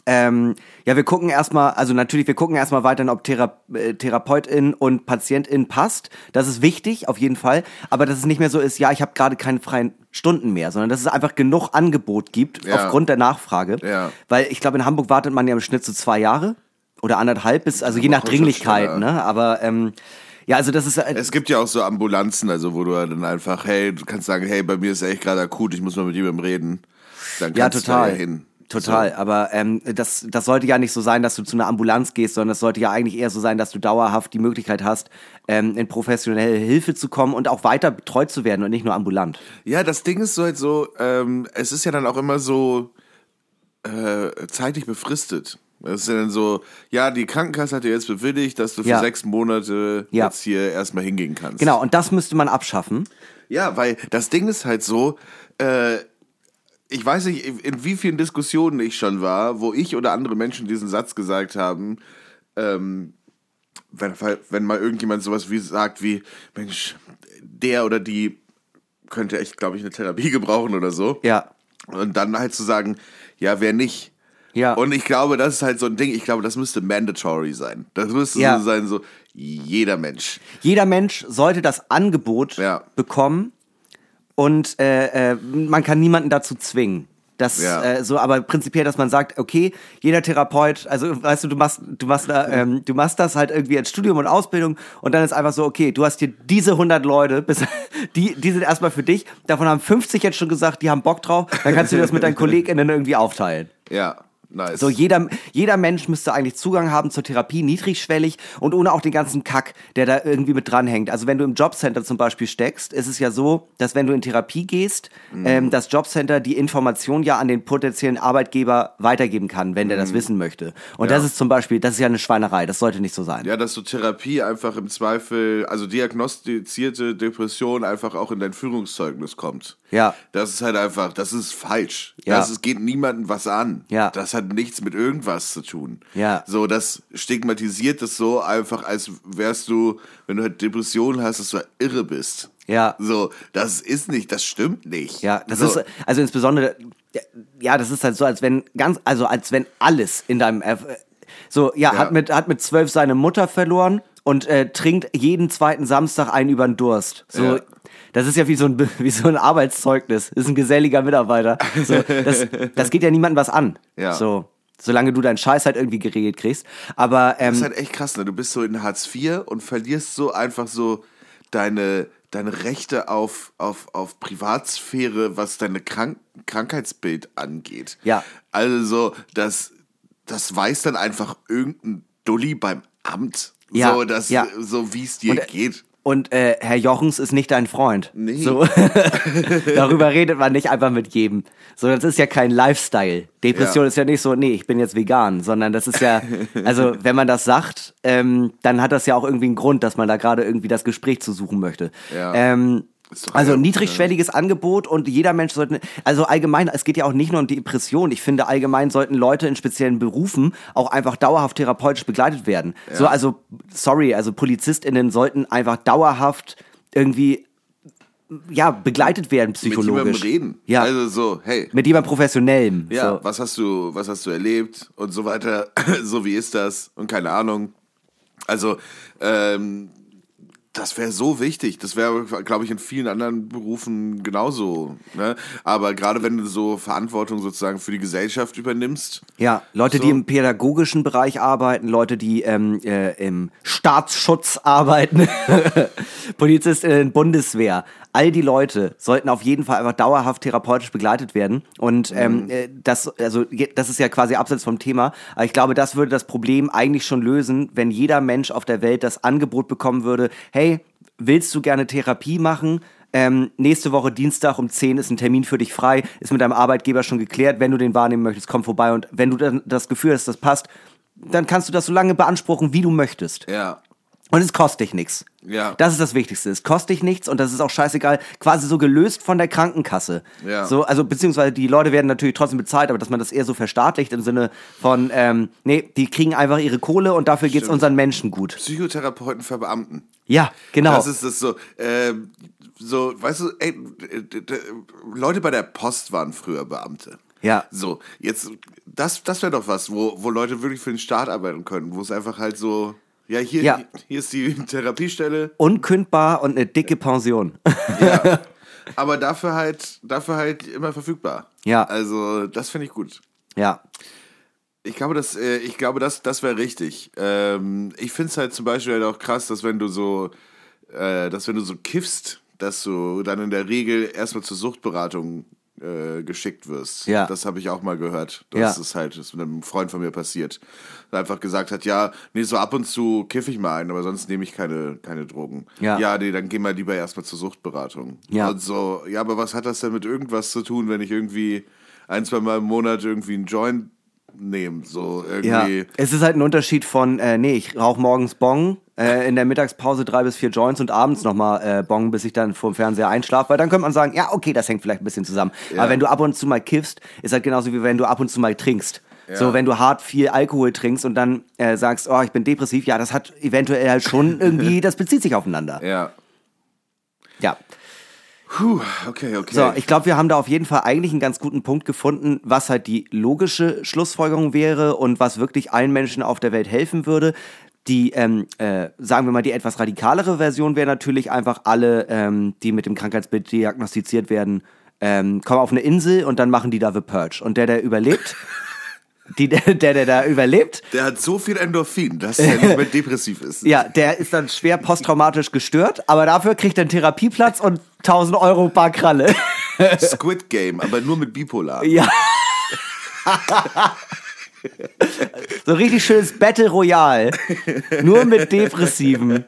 Ähm, ja, wir gucken erstmal, also natürlich, wir gucken erstmal weiterhin, ob Thera äh, Therapeutin und Patientin passt. Das ist wichtig, auf jeden Fall. Aber dass es nicht mehr so ist, ja, ich habe gerade keine freien Stunden mehr, sondern dass es einfach genug Angebot gibt Ja. aufgrund der Nachfrage. Ja. Weil ich glaube, in Hamburg wartet man ja im Schnitt so zwei Jahre oder anderthalb bis, also je nach Dringlichkeit, ne? Aber ähm, ja, also das ist äh, Es gibt ja auch so Ambulanzen, also wo du dann einfach, hey, du kannst sagen, hey, bei mir ist echt gerade akut, ich muss mal mit jemandem reden. Dann Ja, kannst total. du da ja hin. Total, aber ähm, das, das sollte ja nicht so sein, dass du zu einer Ambulanz gehst, sondern es sollte ja eigentlich eher so sein, dass du dauerhaft die Möglichkeit hast, ähm, in professionelle Hilfe zu kommen und auch weiter betreut zu werden und nicht nur ambulant. Ja, das Ding ist so halt so, ähm, es ist ja dann auch immer so äh, zeitlich befristet. Es ist ja dann so, ja, die Krankenkasse hat dir jetzt bewilligt, dass du für Ja. sechs Monate Ja. jetzt hier erstmal hingehen kannst. Genau, und das müsste man abschaffen. Ja, weil das Ding ist halt so, äh, ich weiß nicht, in wie vielen Diskussionen ich schon war, wo ich oder andere Menschen diesen Satz gesagt haben, ähm, wenn, wenn mal irgendjemand sowas wie sagt wie, Mensch, der oder die könnte echt, glaube ich, eine Therapie <laughs> gebrauchen oder so. Ja. Und dann halt zu sagen, ja, wer nicht. Ja. Und ich glaube, das ist halt so ein Ding, ich glaube, das müsste mandatory sein. Das müsste Ja. so sein, so jeder Mensch. Jeder Mensch sollte das Angebot Ja. bekommen und äh, äh, man kann niemanden dazu zwingen. Das Ja. äh, so, aber prinzipiell, dass man sagt, okay, jeder Therapeut, also weißt du, du machst, du machst, da, ähm, du machst das halt irgendwie als Studium und Ausbildung und dann ist einfach so, okay, du hast hier diese 100 Leute, bis, <laughs> die, die sind erstmal für dich. Davon haben 50 jetzt schon gesagt, die haben Bock drauf. Dann kannst du das mit deinen <laughs> KollegInnen irgendwie aufteilen. Ja, nice. So, jeder, jeder Mensch müsste eigentlich Zugang haben zur Therapie, niedrigschwellig und ohne auch den ganzen Kack, der da irgendwie mit dranhängt. Also wenn du im Jobcenter zum Beispiel steckst, ist es ja so, dass wenn du in Therapie gehst, Mhm. ähm, das Jobcenter die Information ja an den potenziellen Arbeitgeber weitergeben kann, wenn der das wissen möchte. Und Mhm. Ja. das ist zum Beispiel, das ist ja eine Schweinerei, das sollte nicht so sein. Ja, dass so Therapie einfach im Zweifel, also diagnostizierte Depression einfach auch in dein Führungszeugnis kommt. Ja. Das ist halt einfach, das ist falsch. Ja. Das ist, geht niemandem was an. Ja. Das hat nichts mit irgendwas zu tun. Ja. So, das stigmatisiert es so einfach, als wärst du, wenn du halt Depressionen hast, dass du halt irre bist. Ja. So, das ist nicht, das stimmt nicht. Ja, das so, ist also insbesondere ja, das ist halt so, als wenn ganz also als wenn alles in deinem so ja, Ja. hat mit hat mit zwölf seine Mutter verloren und äh, trinkt jeden zweiten Samstag einen über den Durst. So Ja. Das ist ja wie so ein <laughs> wie so ein Arbeitszeugnis. Ist ein geselliger Mitarbeiter. So, das, das geht ja niemandem was an. Ja. So solange du deinen Scheiß halt irgendwie geregelt kriegst. Aber ähm, Das ist halt echt krass, ne? Du bist so in Hartz IV und verlierst so einfach so deine, deine Rechte auf, auf, auf Privatsphäre, was deine Krank Krankheitsbild angeht. Ja. Also so, das, das weiß dann einfach irgendein Dulli beim Amt. Ja, So, ja. so wie es dir Und, äh, geht. Und äh, Herr Jochens ist nicht dein Freund. Nee. So. <laughs> Darüber redet man nicht einfach mit jedem. So, das ist ja kein Lifestyle. Depression Ja. ist ja nicht so, nee, ich bin jetzt vegan, sondern das ist ja, also wenn man das sagt, ähm, dann hat das ja auch irgendwie einen Grund, dass man da gerade irgendwie das Gespräch zu suchen möchte. Ja. Ähm, also ja- niedrigschwelliges Angebot und jeder Mensch sollte, also allgemein, es geht ja auch nicht nur um Depression. Ich finde allgemein sollten Leute in speziellen Berufen auch einfach dauerhaft therapeutisch begleitet werden. So, also, sorry, also PolizistInnen sollten einfach dauerhaft irgendwie, ja, begleitet werden Mit jemandem psychologisch. reden. Ja. Also so, hey, Mit jemandem professionellem. Ja, So. was hast du, was hast du erlebt und so weiter, <clears throat> so wie ist das und keine Ahnung. Also, ähm, das wäre so wichtig. Das wäre, glaube ich, in vielen anderen Berufen genauso. Ne? Aber gerade wenn du so Verantwortung sozusagen für die Gesellschaft übernimmst, Ja, Leute, So. die im pädagogischen Bereich arbeiten, Leute, die ähm, äh, im Staatsschutz arbeiten, <laughs> PolizistInnen, Bundeswehr, all die Leute sollten auf jeden Fall einfach dauerhaft therapeutisch begleitet werden. Und ähm, äh, das, also das ist ja quasi abseits vom Thema, aber ich glaube, das würde das Problem eigentlich schon lösen, wenn jeder Mensch auf der Welt das Angebot bekommen würde, hey, willst du gerne Therapie machen? Ähm, nächste Woche Dienstag um 10 ist ein Termin für dich frei, ist mit deinem Arbeitgeber schon geklärt. Wenn du den wahrnehmen möchtest, komm vorbei. Und wenn du dann das Gefühl hast, das passt, dann kannst du das so lange beanspruchen, wie du möchtest. ja, Und es kostet dich nichts. Ja. Das ist das Wichtigste. Es kostet dich nichts und das ist auch scheißegal. Quasi so gelöst von der Krankenkasse. Ja. So, also beziehungsweise die Leute werden natürlich trotzdem bezahlt, aber dass man das eher so verstaatlicht im Sinne von, ähm, nee, die kriegen einfach ihre Kohle und dafür geht's Stimmt. unseren Menschen gut. Psychotherapeuten für Beamten. Ja, genau. Das ist das so, ähm, so, weißt du, ey, Leute bei der Post waren früher Beamte. Ja. So, jetzt, das, das wäre doch was, wo, wo Leute wirklich für den Staat arbeiten können, wo es einfach halt so, ja, hier, Ja. hier ist die Therapiestelle, Unkündbar und eine dicke Pension. ja. <laughs> aber dafür halt, dafür halt immer verfügbar. Ja. Also, das finde ich gut. ja. Ich glaube, das, äh, ich glaube, das, das wäre richtig. Ähm, ich finde es halt zum Beispiel halt auch krass, dass wenn du so, äh, dass wenn du so kiffst, dass du dann in der Regel erstmal zur Suchtberatung äh, geschickt wirst. Ja. Das habe ich auch mal gehört. Das Ja. ist halt das ist mit einem Freund von mir passiert. Der einfach gesagt hat, ja, nee, so ab und zu kiffe ich mal ein, aber sonst nehme ich keine, keine Drogen. Ja. ja, nee, dann geh mal lieber erstmal zur Suchtberatung. Ja. Und so, ja, aber was hat das denn mit irgendwas zu tun, wenn ich irgendwie ein, zwei Mal im Monat irgendwie einen Joint nehme? So Ja, irgendwie. es ist halt ein Unterschied von, äh, nee, ich rauche morgens Bong, äh, in der Mittagspause drei bis vier Joints und abends nochmal äh, Bong, bis ich dann vor dem Fernseher einschlafe, weil dann könnte man sagen, ja, okay, das hängt vielleicht ein bisschen zusammen. Ja. Aber wenn du ab und zu mal kiffst, ist halt genauso wie wenn du ab und zu mal trinkst. So, wenn du hart viel Alkohol trinkst und dann äh, sagst, oh, ich bin depressiv, ja, das hat eventuell halt schon <laughs> irgendwie, das bezieht sich aufeinander. Ja. Ja. Puh, okay, okay. So, ich glaube, wir haben da auf jeden Fall eigentlich einen ganz guten Punkt gefunden, was halt die logische Schlussfolgerung wäre und was wirklich allen Menschen auf der Welt helfen würde. Die, ähm, äh, sagen wir mal, die etwas radikalere Version wäre natürlich einfach alle, ähm, die mit dem Krankheitsbild diagnostiziert werden, ähm, kommen auf eine Insel und dann machen die da The Purge. Und der, der überlebt, <laughs> die, der, der, da überlebt, der hat so viel Endorphin, dass er nicht mehr depressiv ist. ja, der ist dann schwer posttraumatisch gestört, aber dafür kriegt er einen Therapieplatz und 1000 Euro bar Kralle. Squid Game, aber nur mit Bipolar. Ja. <laughs> so richtig schönes Battle Royale. Nur mit Depressiven.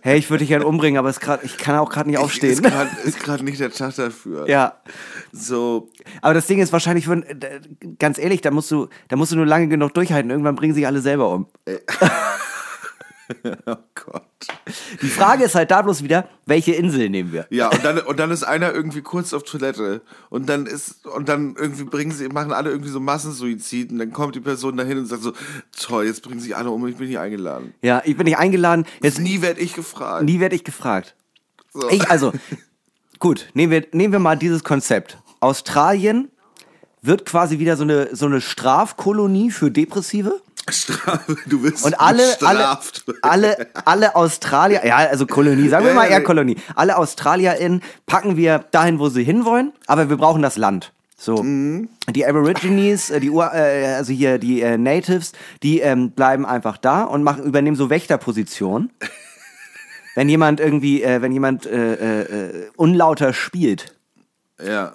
Hey, ich würde dich gerne umbringen, aber grad, ich kann auch gerade nicht aufstehen. grad- Ist gerade nicht der Tag dafür. Ja. So, Aber das Ding ist wahrscheinlich, würden- äh, ganz ehrlich, da musst du, da musst du nur lange genug durchhalten. Irgendwann bringen sich alle selber um. <laughs> <laughs> oh Gott. Die Frage ist halt da bloß wieder, welche Insel nehmen wir? Ja, und dann, und dann ist einer irgendwie kurz auf Toilette und dann ist, und dann irgendwie bringen sie, machen alle irgendwie so Massensuizid und dann kommt die Person dahin und sagt so, toll, jetzt bringen sich alle um ich bin nicht eingeladen. Ja, ich bin nicht eingeladen. Jetzt Nie werde ich gefragt. Nie werde ich gefragt. So. Ich, also, gut, nehmen wir, nehmen wir mal dieses Konzept. Australien wird quasi wieder so eine, so eine Strafkolonie für Depressive. Strafe, du wirst Und alle, alle, bestraft. alle, alle Australier, ja, also Kolonie, sagen wir mal eher. Kolonie. Alle AustralierInnen packen wir dahin, wo sie hinwollen, aber wir brauchen das Land. So, Mhm. die Aborigines, äh, die Ur, äh, also hier die äh, Natives, die ähm, bleiben einfach da und machen, übernehmen so Wächterpositionen. <laughs> wenn jemand irgendwie, äh, wenn jemand äh, äh, unlauter spielt, Ja, ja,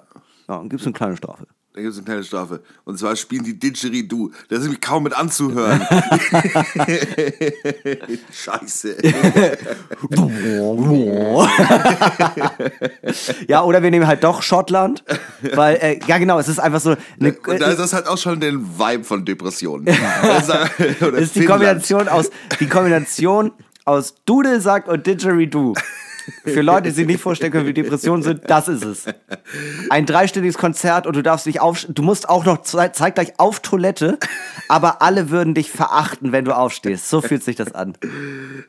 dann gibt's eine kleine Strafe. Da gibt es eine kleine Strafe. Und zwar spielen die Didgeridoo. Das ist nämlich kaum mit anzuhören. <laughs> Scheiße. <laughs> ja, oder wir nehmen halt doch Schottland, weil, äh, ja genau, es ist einfach so eine, Und da ist das halt auch schon den Vibe von Depressionen. Das <laughs> ist, Das ist die. Kombination aus, die Kombination aus Dudelsack und Didgeridoo. Für Leute, die sich nicht vorstellen können, wie Depressionen sind, das ist es. Ein dreistündiges Konzert und du darfst dich auf, du musst auch noch zei- zeitgleich auf Toilette, aber alle würden dich verachten, wenn du aufstehst. So fühlt sich das an.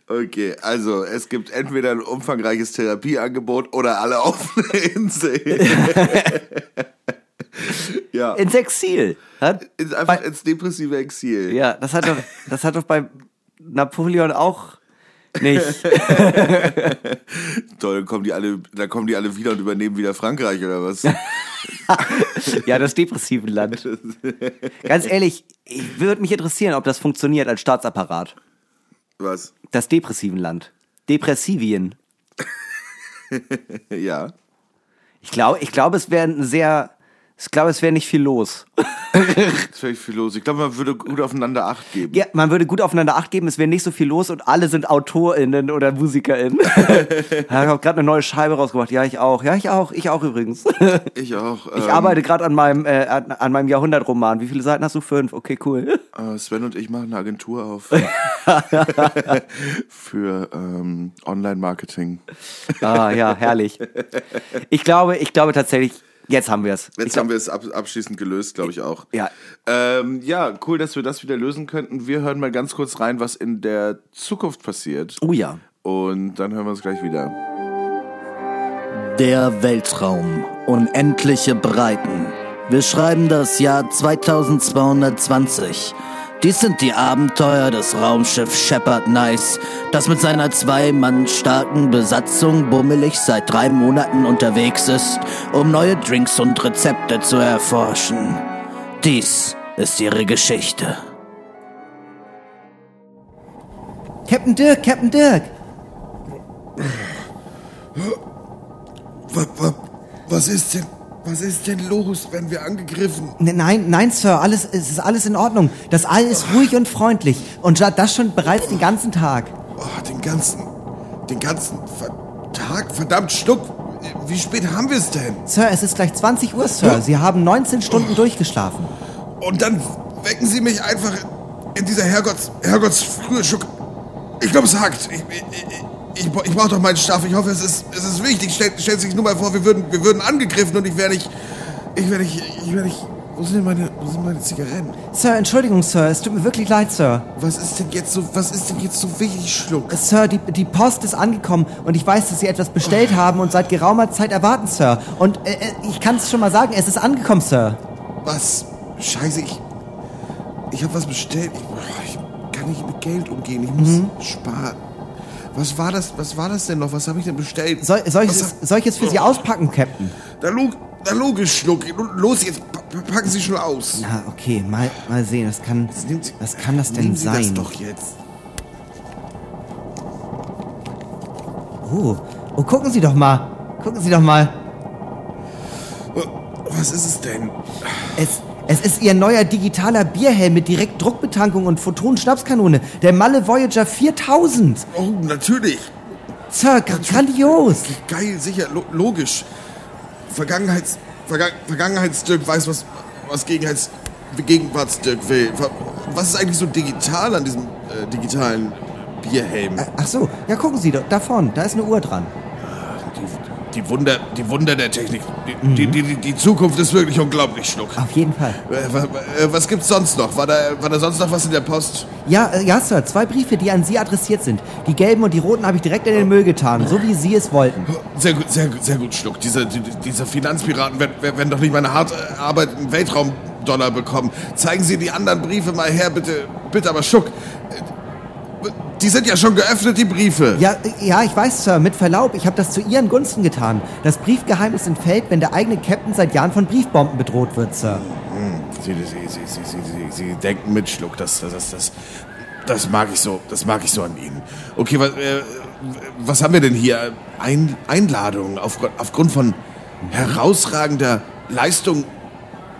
Okay, also es gibt entweder ein umfangreiches Therapieangebot oder alle auf einer Insel. ja. Ins Exil. Hat, Ins- Einfach ins depressive Exil. ja, das hat doch, das hat doch bei Napoleon auch nicht. <laughs> Toll, dann kommen die alle, dann kommen die alle wieder und übernehmen wieder Frankreich oder was? <laughs> Ja, das depressive Land. Ganz ehrlich, ich würde mich interessieren, ob das funktioniert als Staatsapparat. was? Das depressiven Land. Depressivien. <laughs> Ja. Ich glaube, ich glaube, es wäre ein sehr, ich glaube, es wäre nicht viel los. <laughs> Das wäre viel los. Ich glaube, man würde gut aufeinander Acht geben. Ja, man würde gut aufeinander Acht geben, es wäre nicht so viel los und alle sind AutorInnen oder MusikerInnen. <laughs> ich habe gerade eine neue Scheibe rausgebracht. Ja, ich auch. Ja, ich auch. Ich auch übrigens. <laughs> Ich auch. Ich ähm, arbeite gerade an meinem, äh, an, an meinem Jahrhundertroman. Wie viele Seiten hast du? Fünf. Okay, cool. äh, Sven und ich machen eine Agentur auf. für ähm, Online-Marketing. Ah, ja, herrlich. Ich glaube, ich glaube tatsächlich, jetzt haben wir es. Jetzt haben wir es ab, abschließend gelöst, glaube ich auch. Ja. Ähm, ja, cool, dass wir das wieder lösen könnten. Wir hören mal ganz kurz rein, was in der Zukunft passiert. Oh ja. Und dann hören wir uns gleich wieder. Der Weltraum, unendliche Breiten, Wir schreiben das Jahr 2220. Dies sind die Abenteuer des Raumschiffs Shepard Nice, das mit seiner zwei Mann starken Besatzung bummelig seit drei Monaten unterwegs ist, um neue Drinks und Rezepte zu erforschen. Dies ist ihre Geschichte. Captain Dirk, Captain Dirk! Wa- wa- Was ist denn, was ist denn los, wenn wir angegriffen? Ne- Nein, nein, Sir, alles, es ist alles in Ordnung. Das All ist ruhig und freundlich. Und das schon bereits den ganzen Tag. Oh, den ganzen, den ganzen Tag, verdammt Schluck. Wie spät haben wir es denn? Sir, es ist gleich 20 Uhr, Sir. Sie haben 19 Stunden durchgeschlafen. Und dann wecken Sie mich einfach in dieser Herrgotts, Herrgottsfrühe Schuck. Ich glaube, es hakt. Ich, ich, ich, ich, brauche doch meinen Schlaf. Ich hoffe, es ist, es ist wichtig. Stellt, stellt sich nur mal vor, wir würden, wir würden angegriffen und ich wäre nicht, ich wäre nicht, ich wäre nicht, wo sind denn meine, wo sind meine Zigaretten? Sir, Entschuldigung, Sir. Es tut mir wirklich leid, Sir. Was ist denn jetzt so, was ist denn jetzt so wichtig, Schluck? Sir, die, die Post ist angekommen und ich weiß, dass Sie etwas bestellt haben und seit geraumer Zeit erwarten, Sir. Und äh, äh, ich kann es schon mal sagen, es ist angekommen, Sir. Was? Scheiße, ich, ich habe was bestellt. Ich, ich kann nicht mit Geld umgehen. Ich muss sparen. Was war das? Was war das denn noch? Was habe ich denn bestellt? Soll, soll, ich, Was es- soll ich es für Sie auspacken, Captain? Da, log, da logisch, Schluck. Los, jetzt pa- pa- packen Sie schon aus. Na, okay, mal, mal sehen. Was kann, Sie- was kann das denn Sie sein? das doch jetzt. Oh, oh, gucken Sie doch mal. Gucken Sie doch mal. Was ist es denn? Es, es ist Ihr neuer digitaler Bierhelm mit Direktdruckbetankung und Photon-Schnapskanone. Der Malle Voyager 4000. Oh, natürlich. Sir, gr- grandios. Geil, sicher, lo logisch. Vergangenheits, Verga Vergangenheitsdirk weiß, was, was Gegenheits Gegenwartsdirk will. Wa- Was ist eigentlich so digital an diesem äh, digitalen Bierhelm? Ach so, ja, gucken Sie doch. Da vorne, da ist eine Uhr dran. Die, Wunder, die Wunder der Technik. Die, die, die, die Zukunft ist wirklich unglaublich, Schluck. Auf jeden Fall. Äh, wa- wa- äh, Was gibt's sonst noch? War da, war da sonst noch was in der Post? Ja, äh, ja, Sir, zwei Briefe, die an Sie adressiert sind. Die gelben und die roten habe ich direkt in den Müll getan, so wie Sie es wollten. Sehr gut, sehr gut, sehr gut, Schluck. Diese, die, diese Finanzpiraten werden, werden doch nicht meine harte Arbeit im Weltraumdollar bekommen. Zeigen Sie die anderen Briefe mal her, bitte. Bitte, aber Schluck. Die sind ja schon geöffnet, die Briefe. Ja, ja, ich weiß, Sir, mit Verlaub, ich habe das zu Ihren Gunsten getan. Das Briefgeheimnis entfällt, wenn der eigene Captain seit Jahren von Briefbomben bedroht wird, Sir. Sie, sie, sie, sie, sie, sie, sie denken mit, Schluck. Das, das, das, das, das mag ich so. Das mag ich so an Ihnen. Okay, was, äh, was haben wir denn hier? Ein, Einladungen aufgrund, aufgrund von herausragender Leistung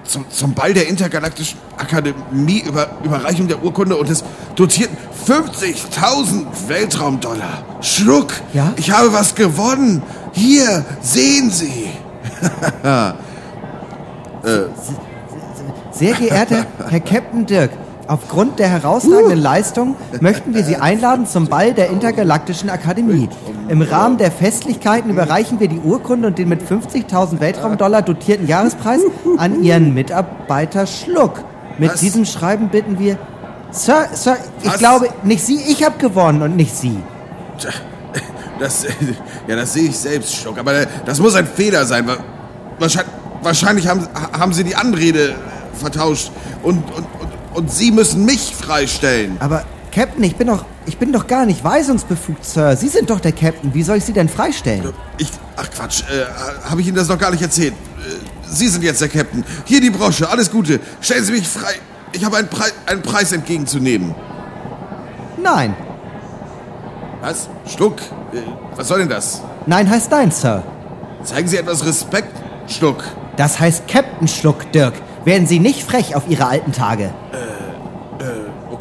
zum, zum Ball der Intergalaktischen Akademie über Überreichung der Urkunde und des dotierten 50.000 Weltraumdollar. Schluck, Ja? ich habe was gewonnen. Hier, sehen Sie. <laughs> Sehr geehrter <laughs> Herr Captain Dirk, aufgrund der herausragenden Leistung möchten wir Sie einladen zum Ball der Intergalaktischen Akademie. Im Rahmen der Festlichkeiten überreichen wir die Urkunde und den mit 50.000 Weltraumdollar dotierten Jahrespreis an Ihren Mitarbeiter Schluck. Mit Was? diesem Schreiben bitten wir... Sir, Sir, ich Was? glaube, nicht Sie, ich habe gewonnen und nicht Sie. Tja, Das, ja, das sehe ich selbst, Schluck. Aber das muss ein Fehler sein. Wa- Wahrscheinlich, wahrscheinlich haben, haben Sie die Anrede vertauscht. Und, und, und, Sie müssen mich freistellen. Aber Captain, ich bin doch, ich bin doch gar nicht weisungsbefugt, Sir. Sie sind doch der Captain. Wie soll ich Sie denn freistellen? Ich, ach Quatsch, äh, habe ich Ihnen das noch gar nicht erzählt? Äh, Sie sind jetzt der Captain. Hier die Brosche, alles Gute. Stellen Sie mich frei. Ich habe einen, Prei einen Preis entgegenzunehmen. Nein. Was? Schluck? Äh, was soll denn das? Nein heißt nein, Sir. Zeigen Sie etwas Respekt, Schluck. Das heißt Captain Schluck, Dirk. Werden Sie nicht frech auf Ihre alten Tage.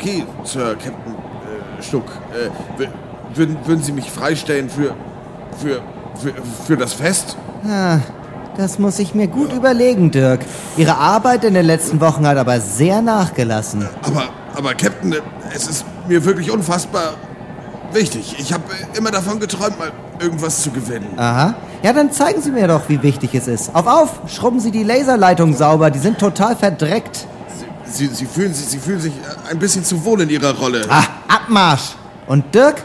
Okay, Sir Captain äh, Schluck. Äh, wür- würden, würden Sie mich freistellen für, für, für, für das Fest? Ah, das muss ich mir gut überlegen, Dirk. Ihre Arbeit in den letzten Wochen hat aber sehr nachgelassen. Aber, aber Captain, äh, es ist mir wirklich unfassbar wichtig. Ich habe äh, immer davon geträumt, mal irgendwas zu gewinnen. Aha. Ja, dann zeigen Sie mir doch, wie wichtig es ist. Auf, auf! Schrubben Sie die Laserleitung sauber. Die sind total verdreckt. Sie, Sie, fühlen, sich, Sie fühlen sich ein bisschen zu wohl in Ihrer Rolle. Ah, Abmarsch! Und Dirk,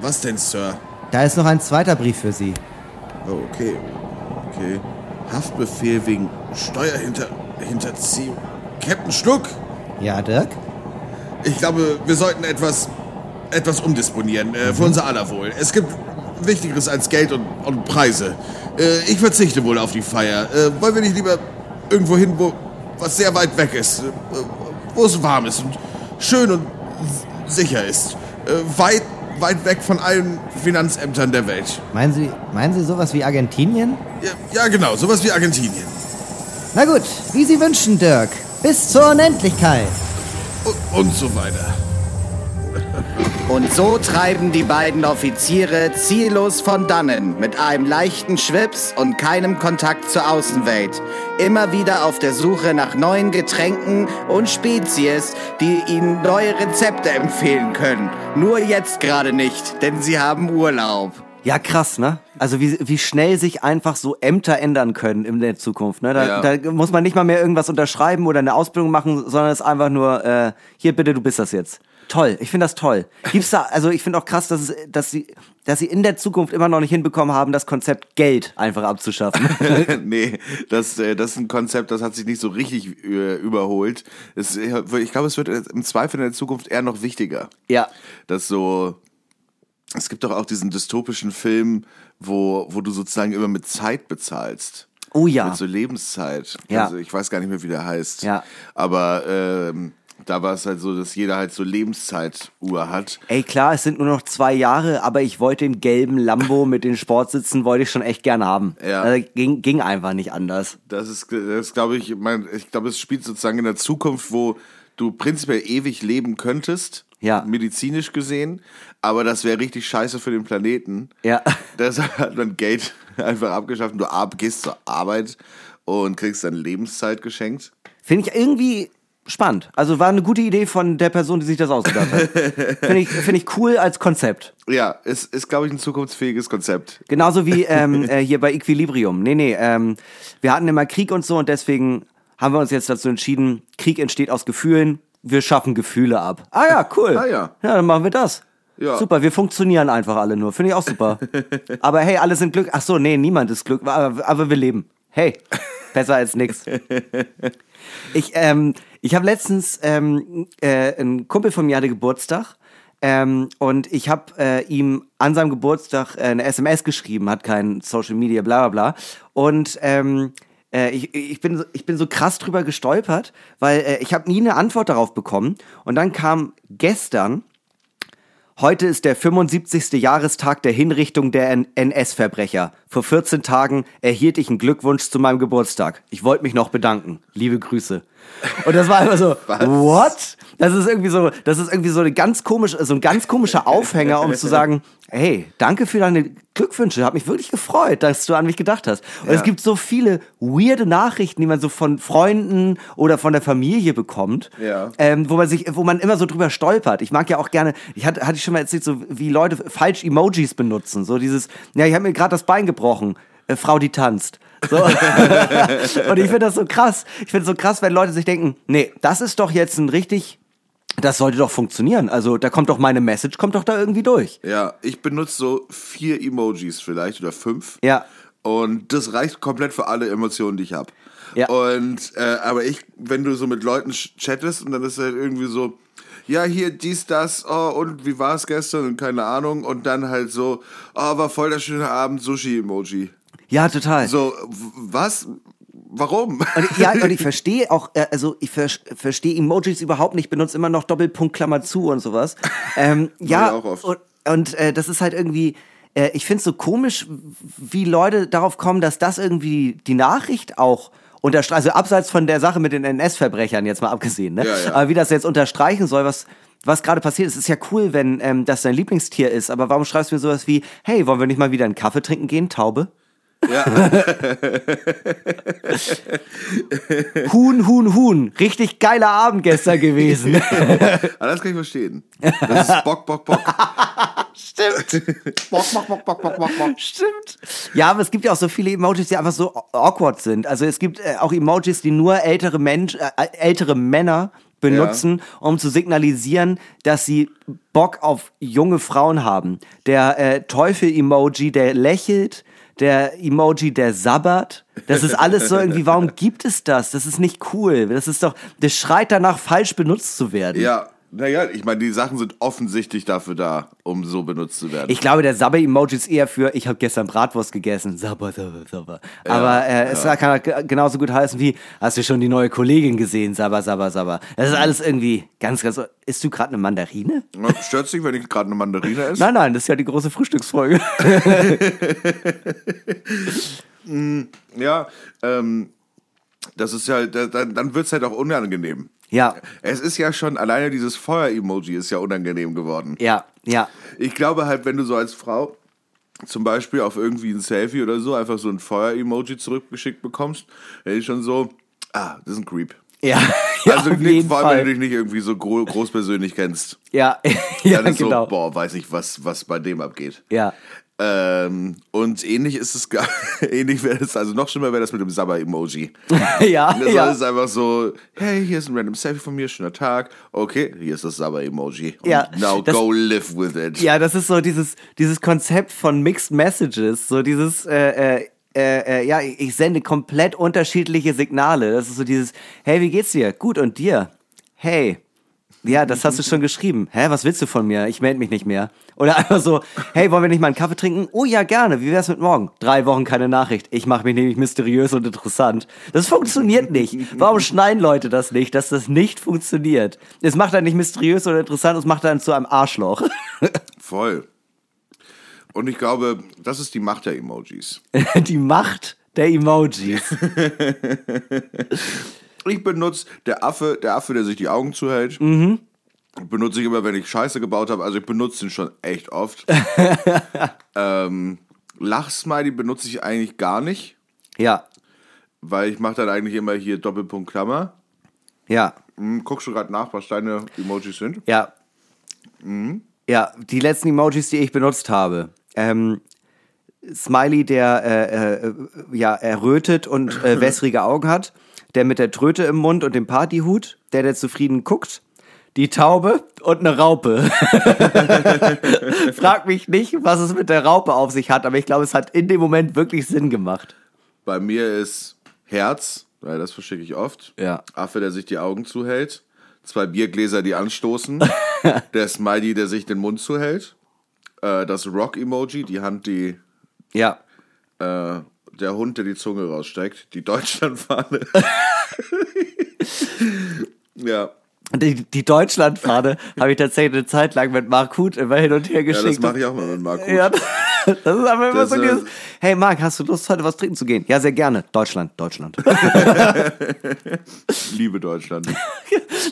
Was denn, Sir? da ist noch ein zweiter Brief für Sie. Oh, okay. Okay. Haftbefehl wegen Steuerhinterziehung. Captain Schluck, Ja, Dirk? ich glaube, wir sollten etwas, etwas umdisponieren, äh, für unser aller Wohl. Es gibt Wichtigeres als Geld und, und Preise. Äh, ich verzichte wohl auf die Feier. Äh, wollen wir nicht lieber irgendwo hin, wo was sehr weit weg ist, äh, wo es warm ist und schön und sicher ist. Äh, weit, weit weg von allen Finanzämtern der Welt. Meinen Sie, meinen Sie sowas wie Argentinien? Ja, ja genau, sowas wie Argentinien. Na gut, wie Sie wünschen, Dirk. Bis zur Unendlichkeit. Und, und so weiter. Und so treiben die beiden Offiziere ziellos von dannen, mit einem leichten Schwips und keinem Kontakt zur Außenwelt. Immer wieder auf der Suche nach neuen Getränken und Spezies, die ihnen neue Rezepte empfehlen können. Nur jetzt gerade nicht, denn sie haben Urlaub. Ja, krass, ne? Also wie, wie schnell sich einfach so Ämter ändern können in der Zukunft. Ne? Da, Ja. da muss man nicht mal mehr irgendwas unterschreiben oder eine Ausbildung machen, sondern es ist einfach nur, äh, hier bitte, du bist das jetzt. Toll, ich finde das toll. Gibt's da, also ich finde auch krass, dass, es, dass, sie, dass sie in der Zukunft immer noch nicht hinbekommen haben, das Konzept Geld einfach abzuschaffen. <laughs> nee, das, äh, das ist ein Konzept, das hat sich nicht so richtig äh, überholt. Es, ich glaube, es wird im Zweifel in der Zukunft eher noch wichtiger. ja. dass so es gibt doch auch diesen dystopischen Film, wo, wo du sozusagen immer mit Zeit bezahlst. Oh ja. Mit so Lebenszeit. Ja. Also ich weiß gar nicht mehr, wie der heißt. Ja. Aber ähm, da war es halt so, dass jeder halt so Lebenszeituhr hat. Ey, klar, es sind nur noch zwei Jahre, aber ich wollte den gelben Lambo <laughs> mit den Sportsitzen, wollte ich schon echt gerne haben. Ja. Also, ging, ging einfach nicht anders. Das ist, das glaube ich, mein, ich glaube, es spielt sozusagen in der Zukunft, wo du prinzipiell ewig leben könntest. Ja. Medizinisch gesehen. Aber das wäre richtig scheiße für den Planeten. Ja. <laughs> Deshalb hat man Geld <laughs> einfach abgeschafft. Du gehst zur Arbeit und kriegst dann Lebenszeit geschenkt. Finde ich irgendwie spannend. Also war eine gute Idee von der Person, die sich das ausgedacht hat. <laughs> Finde ich, find ich cool als Konzept. Ja, es ist, glaube ich, ein zukunftsfähiges Konzept. Genauso wie <laughs> ähm, äh, hier bei Equilibrium. Nee, nee, ähm, wir hatten immer Krieg und so und deswegen haben wir uns jetzt dazu entschieden, Krieg entsteht aus Gefühlen, wir schaffen Gefühle ab. Ah ja, cool. Ah ja. Ja, dann machen wir das. Ja. Super, wir funktionieren einfach alle nur. Finde ich auch super. <laughs> aber hey, alle sind Glück. Ach so, nee, niemand ist Glück, aber, aber wir leben. Hey, besser als nix. Ich, ähm, ich habe letztens ähm, äh, ein Kumpel von mir hatte Geburtstag ähm, und ich habe äh, ihm an seinem Geburtstag äh, eine SMS geschrieben, hat kein Social Media, bla bla bla. Und ähm, äh, ich, ich, bin so, ich bin so krass drüber gestolpert, weil äh, ich habe nie eine Antwort darauf bekommen. Und dann kam gestern, Heute ist der 75. Jahrestag der Hinrichtung der NS-Verbrecher. Vor 14 Tagen erhielt ich einen Glückwunsch zu meinem Geburtstag. Ich wollte mich noch bedanken. Liebe Grüße. Und das war einfach so, what? Das ist irgendwie so, das ist irgendwie so eine ganz komische, so ein ganz komischer Aufhänger, um zu sagen, hey, danke für deine Glückwünsche. Hat mich wirklich gefreut, dass du an mich gedacht hast. Und es gibt so viele weirde Nachrichten, die man so von Freunden oder von der Familie bekommt, Ja. ähm, wo man sich, wo man immer so drüber stolpert. Ich mag ja auch gerne, ich hatte, hatte ich schon mal erzählt, so wie Leute falsch Emojis benutzen. So dieses, ja, ich habe mir gerade das Bein gebrochen. Äh, Frau, die tanzt. So. <laughs> Und ich finde das so krass. Ich finde es so krass, wenn Leute sich denken, nee, das ist doch jetzt ein richtig, das sollte doch funktionieren. Also da kommt doch meine Message, kommt doch da irgendwie durch. Ja, ich benutze so vier Emojis vielleicht oder fünf. Ja. Und das reicht komplett für alle Emotionen, die ich habe. Ja. Und, äh, aber ich, wenn du so mit Leuten ch- chattest und dann ist halt irgendwie so, ja, hier, dies, das, oh, und wie war es gestern und keine Ahnung. Und dann halt so, oh, war voll der schöne Abend, Sushi-Emoji. Ja, total. So, was? Warum? Und, ja, und ich <laughs> verstehe auch, äh, also ich ver verstehe Emojis überhaupt nicht, benutze immer noch Doppelpunkt, Klammer zu und sowas. <laughs> Ähm, ja, ich auch oft. und, und äh, das ist halt irgendwie, äh, ich finde es so komisch, wie Leute darauf kommen, dass das irgendwie die Nachricht auch unterstreicht, also abseits von der Sache mit den NS-Verbrechern jetzt mal abgesehen, ne? Ja, ja. aber wie das jetzt unterstreichen soll, was was gerade passiert ist, ist ja cool, wenn ähm, das dein Lieblingstier ist, aber warum schreibst du mir sowas wie, hey, wollen wir nicht mal wieder einen Kaffee trinken gehen, Taube? Ja. <laughs> Huhn, Huhn, Huhn. Richtig geiler Abend gestern gewesen. Aber <laughs> das kann ich verstehen. Das ist Bock, Bock, Bock. <laughs> Stimmt. Stimmt. Ja, aber es gibt ja auch so viele Emojis, die einfach so awkward sind. Also es gibt äh, auch Emojis, die nur ältere Mensch, äh, ältere Männer benutzen, um zu signalisieren, dass sie Bock auf junge Frauen haben. Der äh, Teufel-Emoji, der lächelt, der Emoji, der sabbert. Das ist alles so irgendwie, warum gibt es das? Das ist nicht cool. Das ist doch, das schreit danach, falsch benutzt zu werden. Ja, naja, ich meine, die Sachen sind offensichtlich dafür da, um so benutzt zu werden. Ich glaube, der Sabber-Emoji ist eher für, ich habe gestern Bratwurst gegessen. Sabber, sabber, sabber. Aber äh, es kann g- genauso gut heißen wie, hast du schon die neue Kollegin gesehen? Sabber, sabber, sabber. Das ist alles irgendwie ganz, ganz. Isst du gerade eine Mandarine? Stört dich, wenn ich gerade eine Mandarine esse? Nein, nein, das ist ja die große Frühstücksfolge. <laughs> Ja, ähm, das ist ja, da- dann, dann wird es halt auch unangenehm. Ja, Es ist ja schon, alleine dieses Feuer-Emoji ist ja unangenehm geworden. ja, ja. Ich glaube halt, wenn du so als Frau zum Beispiel auf irgendwie ein Selfie oder so einfach so ein Feuer-Emoji zurückgeschickt bekommst, dann ist schon so, ah, das ist ein Creep. Ja, <laughs> ja also nicht, vor allem, wenn Fall. du dich nicht irgendwie so gro groß persönlich kennst. Ja, <laughs> ja, Dann ist genau. so, boah, weiß ich, was, was bei dem abgeht. Ja, Ähm, und ähnlich ist es, gar- <laughs> ähnlich wäre es, also noch schlimmer wäre das mit dem Sabber-Emoji. <laughs> ja, Das ja. ist einfach so, hey, hier ist ein random Selfie von mir, schöner Tag. Okay, hier ist das Sabber-Emoji. Ja, Now das- go live with it. Ja, das ist so dieses, dieses Konzept von Mixed Messages, so dieses, äh, äh, äh, äh, ja, ich sende komplett unterschiedliche Signale. Das ist so dieses, hey, wie geht's dir? Gut, und dir? Hey. Ja, das hast du schon geschrieben. Hä, was willst du von mir? Ich melde mich nicht mehr. Oder einfach so, hey, wollen wir nicht mal einen Kaffee trinken? Oh ja, gerne. Wie wär's mit morgen? Drei Wochen keine Nachricht. Ich mache mich nämlich mysteriös und interessant. Das funktioniert nicht. Warum schneiden Leute das nicht, dass das nicht funktioniert? Es macht einen nicht mysteriös oder interessant, es macht einen zu einem Arschloch. <laughs> Voll. Und ich glaube, das ist die Macht der Emojis. <laughs> Die Macht der Emojis. <laughs> Ich benutze der Affe, der Affe, der sich die Augen zuhält. Mhm. Benutze ich immer, wenn ich Scheiße gebaut habe. Also ich benutze den schon echt oft. <laughs> ähm, Lachsmiley benutze ich eigentlich gar nicht, Ja, weil ich mache dann eigentlich immer hier Doppelpunkt Klammer. ja, Hm, guck schon gerade nach, was deine Emojis sind. ja. Mhm. Ja, die letzten Emojis, die ich benutzt habe. Ähm, Smiley, der äh, äh, ja, errötet und äh, <laughs> wässrige Augen hat. Der mit der Tröte im Mund und dem Partyhut. Der, der zufrieden guckt. Die Taube und eine Raupe. <laughs> Frag mich nicht, was es mit der Raupe auf sich hat, aber ich glaube, es hat in dem Moment wirklich Sinn gemacht. Bei mir ist Herz, weil das verschicke ich oft. Ja. Affe, der sich die Augen zuhält. Zwei Biergläser, die anstoßen. <laughs> der Smiley, der sich den Mund zuhält. Äh, das Rock-Emoji, die Hand, die. Ja. Äh, der Hund, der die Zunge raussteckt. Die Deutschlandfahne. <laughs> ja. Die, die Deutschlandfahne habe ich tatsächlich eine Zeit lang mit Mark Huth immer hin und her Ja, das geschickt. mache ich auch mal mit Marco. Ja, das ist aber immer so dieses, hey Marc, hast du Lust, heute was trinken zu gehen? Ja, sehr gerne. Deutschland, Deutschland. <laughs> Liebe Deutschland. <laughs>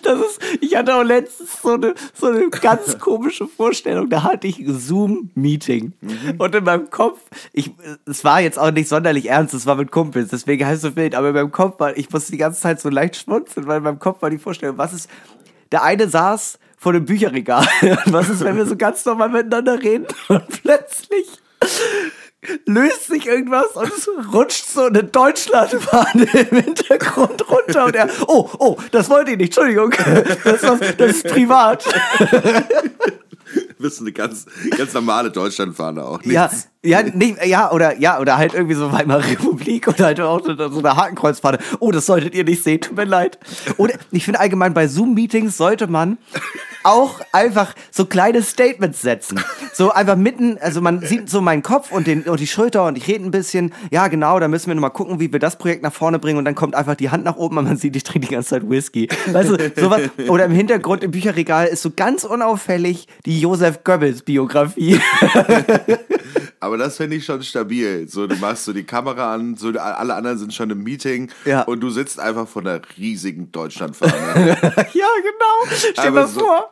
Das ist, ich hatte auch letztens so eine, so eine ganz <laughs> komische Vorstellung. Da hatte ich ein Zoom-Meeting. Und in meinem Kopf, ich, es war jetzt auch nicht sonderlich ernst, es war mit Kumpels, deswegen heißt es so wild, aber in meinem Kopf war, ich musste die ganze Zeit so leicht schmunzeln, weil in meinem Kopf war die Vorstellung, was ist, der eine saß vor dem Bücherregal. <laughs> Und was ist, wenn wir so ganz normal miteinander reden <laughs> und plötzlich löst sich irgendwas und es rutscht so eine Deutschlandfahne <laughs> im Hintergrund runter und er, oh, oh, das wollte ich nicht, Entschuldigung, das, ist- das ist privat. Das ist eine ganz, ganz normale Deutschlandfahne auch. Nichts. ja, nicht, ja, oder, ja, oder halt irgendwie so Weimarer Republik oder halt auch so, so eine Hakenkreuzfahne. Oh, das solltet ihr nicht sehen, tut mir leid. Oder ich finde allgemein bei Zoom-Meetings sollte man auch einfach so kleine Statements setzen. So einfach mitten, also man sieht so meinen Kopf und, den, und die Schulter und ich rede ein bisschen. Ja, genau, da müssen wir nochmal gucken, wie wir das Projekt nach vorne bringen und dann kommt einfach die Hand nach oben und man sieht, ich trinke die ganze Zeit Whisky. Weißt du, sowas. Oder im Hintergrund im Bücherregal ist so ganz unauffällig die Joseph Goebbels Biografie. <laughs> Aber das finde ich schon stabil. So, du machst so die Kamera an, so alle anderen sind schon im Meeting Ja. und du sitzt einfach vor einer riesigen Deutschlandfahne. <laughs> ja, genau. Stell mal so- vor.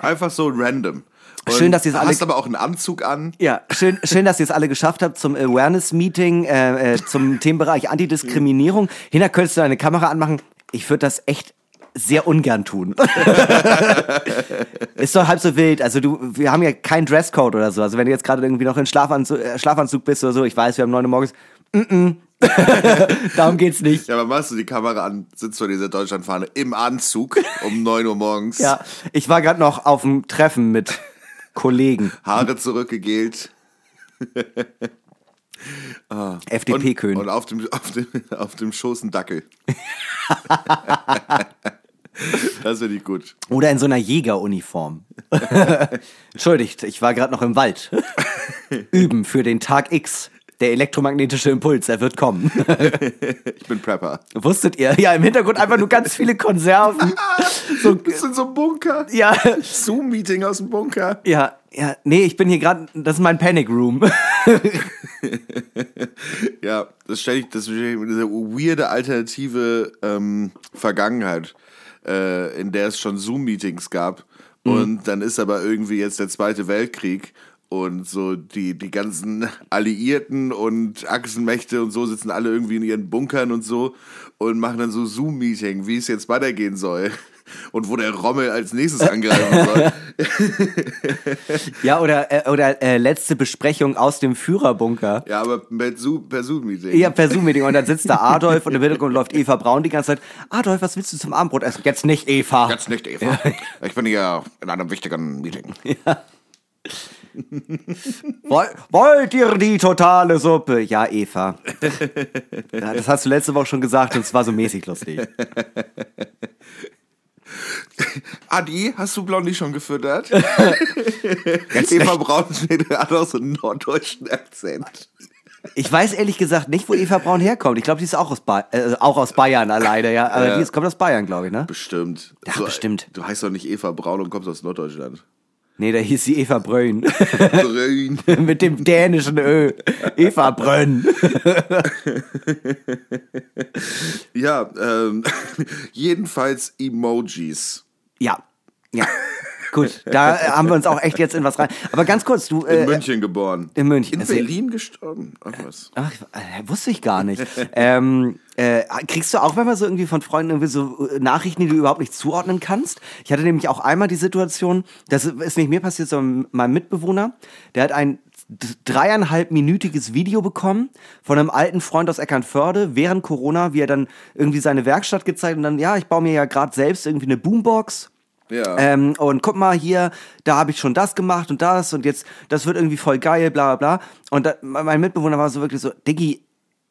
einfach so random. Und Schön, dass ihr es alle- hast aber auch einen Anzug an. Ja, schön, schön, dass ihr es alle geschafft habt zum Awareness-Meeting, äh, äh, zum Themenbereich Antidiskriminierung. Hinter könntest du eine Kamera anmachen. Ich würde das echt sehr ungern tun. <laughs> Ist doch halb so wild. Also du, wir haben ja keinen Dresscode oder so. Also wenn du jetzt gerade irgendwie noch in Schlafanzug, äh, Schlafanzug bist oder so, ich weiß, wir haben 9 Uhr morgens. Mm -mm. <laughs> Darum geht's nicht. Ja, aber machst du die Kamera an, sitzt vor dieser Deutschlandfahne im Anzug um 9 Uhr morgens. Ja, ich war gerade noch auf dem Treffen mit Kollegen. Haare zurückgegelt. <laughs> FDP-König. Und, und auf, dem, auf, dem, auf dem Schoß ein Dackel. Das finde ich gut. Oder in so einer Jägeruniform. <laughs> Entschuldigt, ich war gerade noch im Wald. <laughs> Üben für den Tag X. Der elektromagnetische Impuls, er wird kommen. <laughs> Ich bin Prepper. Wusstet ihr? Ja, im Hintergrund einfach nur ganz viele Konserven. So, Das sind so Bunker. ja, Zoom-Meeting aus dem Bunker. ja, ja. Nee, ich bin hier gerade, das ist mein Panic Room. Ja, das stelle ich, das ist eine weirde alternative ähm, Vergangenheit, äh, in der es schon Zoom-Meetings gab. Und dann ist aber irgendwie jetzt der Zweite Weltkrieg und so die, die ganzen Alliierten und Achsenmächte und so sitzen alle irgendwie in ihren Bunkern und so und machen dann so Zoom-Meeting, wie es jetzt weitergehen soll. Und wo der Rommel als nächstes angreifen soll. <laughs> Ja, oder, äh, oder äh, letzte Besprechung aus dem Führerbunker. Ja, aber per Zoom- per Zoom-Meeting. Ja, per Zoom-Meeting. Und dann sitzt da Adolf und im Hintergrund läuft Eva Braun die ganze Zeit. Adolf, was willst du zum Abendbrot essen? Jetzt nicht, Eva. Jetzt nicht, Eva. <laughs> Ich bin hier in einem wichtigen Meeting. Woll, wollt ihr die totale Suppe? Ja, Eva. <laughs> Ja, das hast du letzte Woche schon gesagt und es war so mäßig lustig. <laughs> Adi, hast du Blondie schon gefüttert? Eva Braun hat auch so einen norddeutschen Akzent. Ich weiß ehrlich gesagt nicht, wo Eva Braun herkommt. Ich glaube, die ist auch aus, ba äh, auch aus Bayern alleine, ja. Aber Ja. die ist, kommt aus Bayern, glaube ich, ne? Bestimmt. Ja, bestimmt. Du heißt doch nicht Eva Braun und kommst aus Norddeutschland. Nee, da hieß sie Eva Brön. Grün. <laughs> Mit dem dänischen Ö. Eva Brönn. <laughs> ja, ähm, jedenfalls Emojis. Ja. Ja. Gut, da haben wir uns auch echt jetzt in was rein. Aber ganz kurz, du. In Äh, München geboren. in München. In Also- Berlin gestorben. Ach was. Ach, äh, wusste ich gar nicht. ähm, äh, kriegst du auch manchmal so irgendwie von Freunden irgendwie so äh, Nachrichten, die du überhaupt nicht zuordnen kannst? Ich hatte nämlich auch einmal die Situation, das ist nicht mir passiert, sondern meinem Mitbewohner, der hat ein dreieinhalbminütiges Video bekommen von einem alten Freund aus Eckernförde während Corona, wie er dann irgendwie seine Werkstatt gezeigt und dann, ja, ich baue mir ja gerade selbst irgendwie eine Boombox. Ja. Ähm, und guck mal hier, da habe ich schon das gemacht und das und jetzt, das wird irgendwie voll geil, bla bla bla. Und da, mein Mitbewohner war so wirklich so, Diggi,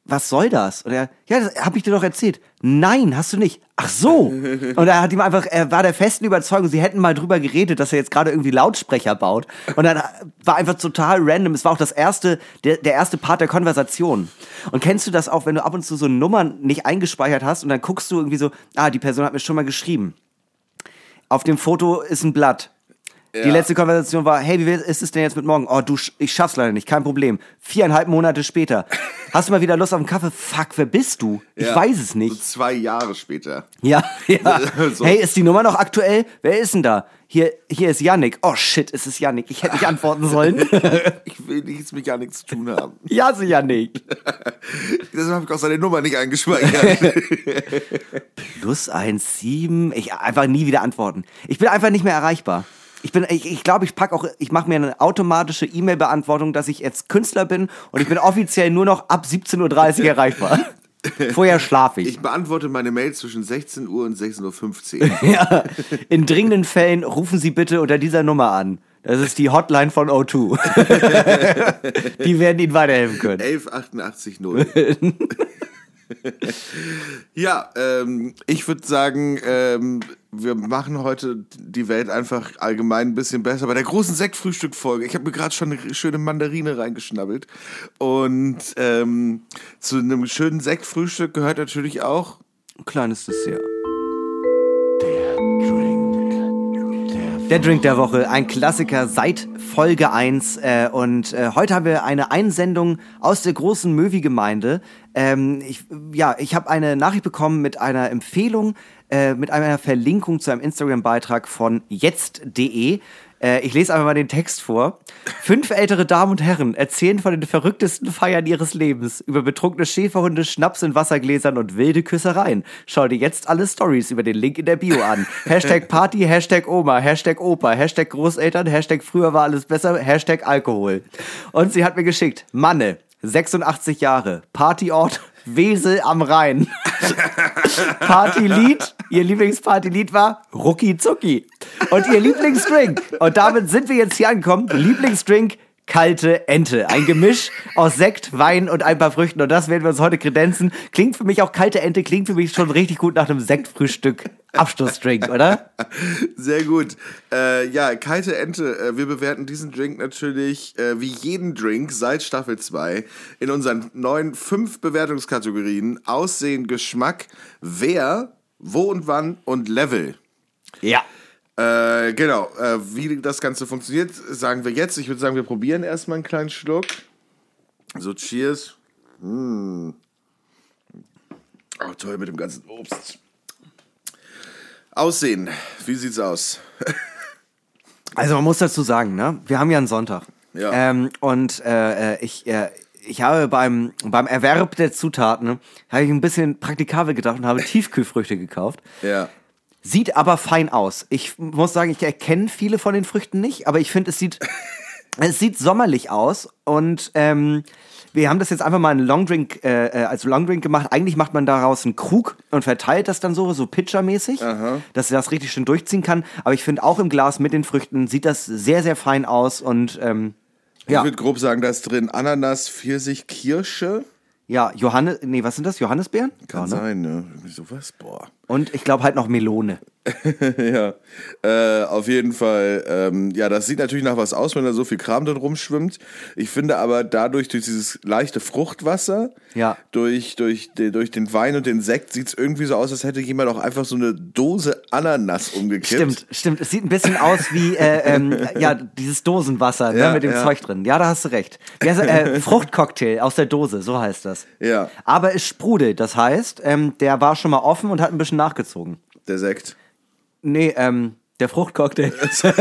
was soll das? Und er, ja, das habe ich dir doch erzählt. Nein, hast du nicht. Ach so. <laughs> Und er hat ihm einfach, er war der festen Überzeugung, sie hätten mal drüber geredet, dass er jetzt gerade irgendwie Lautsprecher baut. Und dann war einfach total random. Es war auch das erste, der, der erste Part der Konversation. Und kennst du das auch, wenn du ab und zu so Nummern nicht eingespeichert hast und dann guckst du irgendwie so, ah, die Person hat mir schon mal geschrieben. Auf dem Foto ist ein Blatt. Die Ja. letzte Konversation war, hey, wie ist es denn jetzt mit morgen? Oh, du, ich schaff's leider nicht, kein Problem. Viereinhalb Monate später. <laughs> Hast du mal wieder Lust auf einen Kaffee? Fuck, wer bist du? Ich Ja. weiß es So nicht. zwei Jahre später. Ja, <laughs> ja. So. Hey, ist die Nummer noch aktuell? Wer ist denn da? Hier, hier ist Yannick. Oh shit, es ist Yannick. Ich hätte nicht antworten sollen. <laughs> Ich will nichts mit nichts zu tun haben. ja, so Yannick. Deshalb habe ich auch seine Nummer nicht eingespeichert. Plus eins sieben. Ich einfach nie wieder antworten. Ich bin einfach nicht mehr erreichbar. Ich bin, ich, ich glaube, ich pack auch, ich mache mir eine automatische E-Mail-Beantwortung, dass ich jetzt Künstler bin und ich bin offiziell nur noch ab 17.30 Uhr <laughs> erreichbar. Vorher schlafe ich. Ich beantworte meine Mails zwischen 16 Uhr und 16.15 Uhr. <laughs> Ja. In dringenden Fällen rufen Sie bitte unter dieser Nummer an. Das ist die Hotline von O2. <laughs> die werden Ihnen weiterhelfen können. 1188 0. ja, ähm, ich würde sagen, ähm, wir machen heute die Welt einfach allgemein ein bisschen besser. Bei der großen Sektfrühstück-Folge, ich habe mir gerade schon eine schöne Mandarine reingeschnabbelt. Und ähm, zu einem schönen Sektfrühstück gehört natürlich auch Ein kleines Dessert. Der Drink der Woche, ein Klassiker seit Folge 1. Äh, und äh, heute haben wir eine Einsendung aus der großen Möwi-Gemeinde. Ähm, ich, ja, ich habe eine Nachricht bekommen mit einer Empfehlung, äh, mit einer Verlinkung zu einem Instagram-Beitrag von jetzt.de. Äh, ich lese einfach mal den Text vor. Fünf ältere Damen und Herren erzählen von den verrücktesten Feiern ihres Lebens. Über betrunkene Schäferhunde, Schnaps in Wassergläsern und wilde Küssereien. Schau dir jetzt alle Stories über den Link in der Bio an. <laughs> Hashtag Party, Hashtag Oma, Hashtag Opa, Hashtag Großeltern, Hashtag früher war alles besser, Hashtag Alkohol. Und sie hat mir geschickt, Manne, 86 Jahre, Partyort Wesel am Rhein. <laughs> Partylied, ihr Lieblingspartylied war Rucki Zucki. Und ihr Lieblingsdrink, und damit sind wir jetzt hier angekommen, Lieblingsdrink kalte Ente. Ein Gemisch aus Sekt, Wein und ein paar Früchten. Und das werden wir uns heute kredenzen. Klingt für mich auch kalte Ente, klingt für mich schon richtig gut nach einem Sektfrühstück. Abschlussdrink, oder? Sehr gut. Äh, ja, kalte Ente. Äh, wir bewerten diesen Drink natürlich äh, wie jeden Drink seit Staffel 2 in unseren neuen fünf Bewertungskategorien. Aussehen, Geschmack, wer, wo und wann und Level. Ja. Äh, genau, äh, wie das Ganze funktioniert, sagen wir jetzt. Ich würde sagen, wir probieren erstmal einen kleinen Schluck. So, cheers. Mm. Oh, toll mit dem ganzen Obst. Aussehen, wie sieht's aus? <laughs> Also man muss dazu sagen, ne? Wir haben ja einen Sonntag. Ja. Ähm, und äh, äh, ich, äh, ich habe beim, beim Erwerb der Zutaten, habe ich ein bisschen praktikabel gedacht und habe Tiefkühlfrüchte gekauft. Ja. Sieht aber fein aus. Ich muss sagen, ich erkenne viele von den Früchten nicht, aber ich finde, es sieht, <laughs> es sieht sommerlich aus. Und ähm, wir haben das jetzt einfach mal einen Longdrink, äh, äh, als Longdrink gemacht. Eigentlich macht man daraus einen Krug und verteilt das dann so, so pitchermäßig, dass er das richtig schön durchziehen kann. Aber ich finde auch im Glas mit den Früchten sieht das sehr, sehr fein aus. Und ähm, Ich ja, würde grob sagen, da ist drin Ananas, Pfirsich, Kirsche. ja, Johannes, nee, was sind das? Johannisbeeren? Kann Ja, ne? sein, ne? Irgendwie sowas, boah. Und ich glaube halt noch Melone. <laughs> ja, äh, auf jeden Fall. Ähm, ja, das sieht natürlich nach was aus, wenn da so viel Kram drin rumschwimmt. Ich finde aber dadurch, durch dieses leichte Fruchtwasser, Ja. durch, durch, durch den Wein und den Sekt, sieht es irgendwie so aus, als hätte jemand auch einfach so eine Dose Ananas umgekippt. Stimmt, stimmt. Es sieht ein bisschen aus wie äh, ähm, ja dieses Dosenwasser Ja, ne, mit dem ja. Zeug drin. Ja, da hast du recht. Heißt, äh, <laughs> Fruchtcocktail aus der Dose, so heißt das. Ja. Aber es sprudelt, das heißt, ähm, der war schon mal offen und hat ein bisschen nachgezogen. Der Sekt. Nee, ähm, der Fruchtcocktail. <laughs>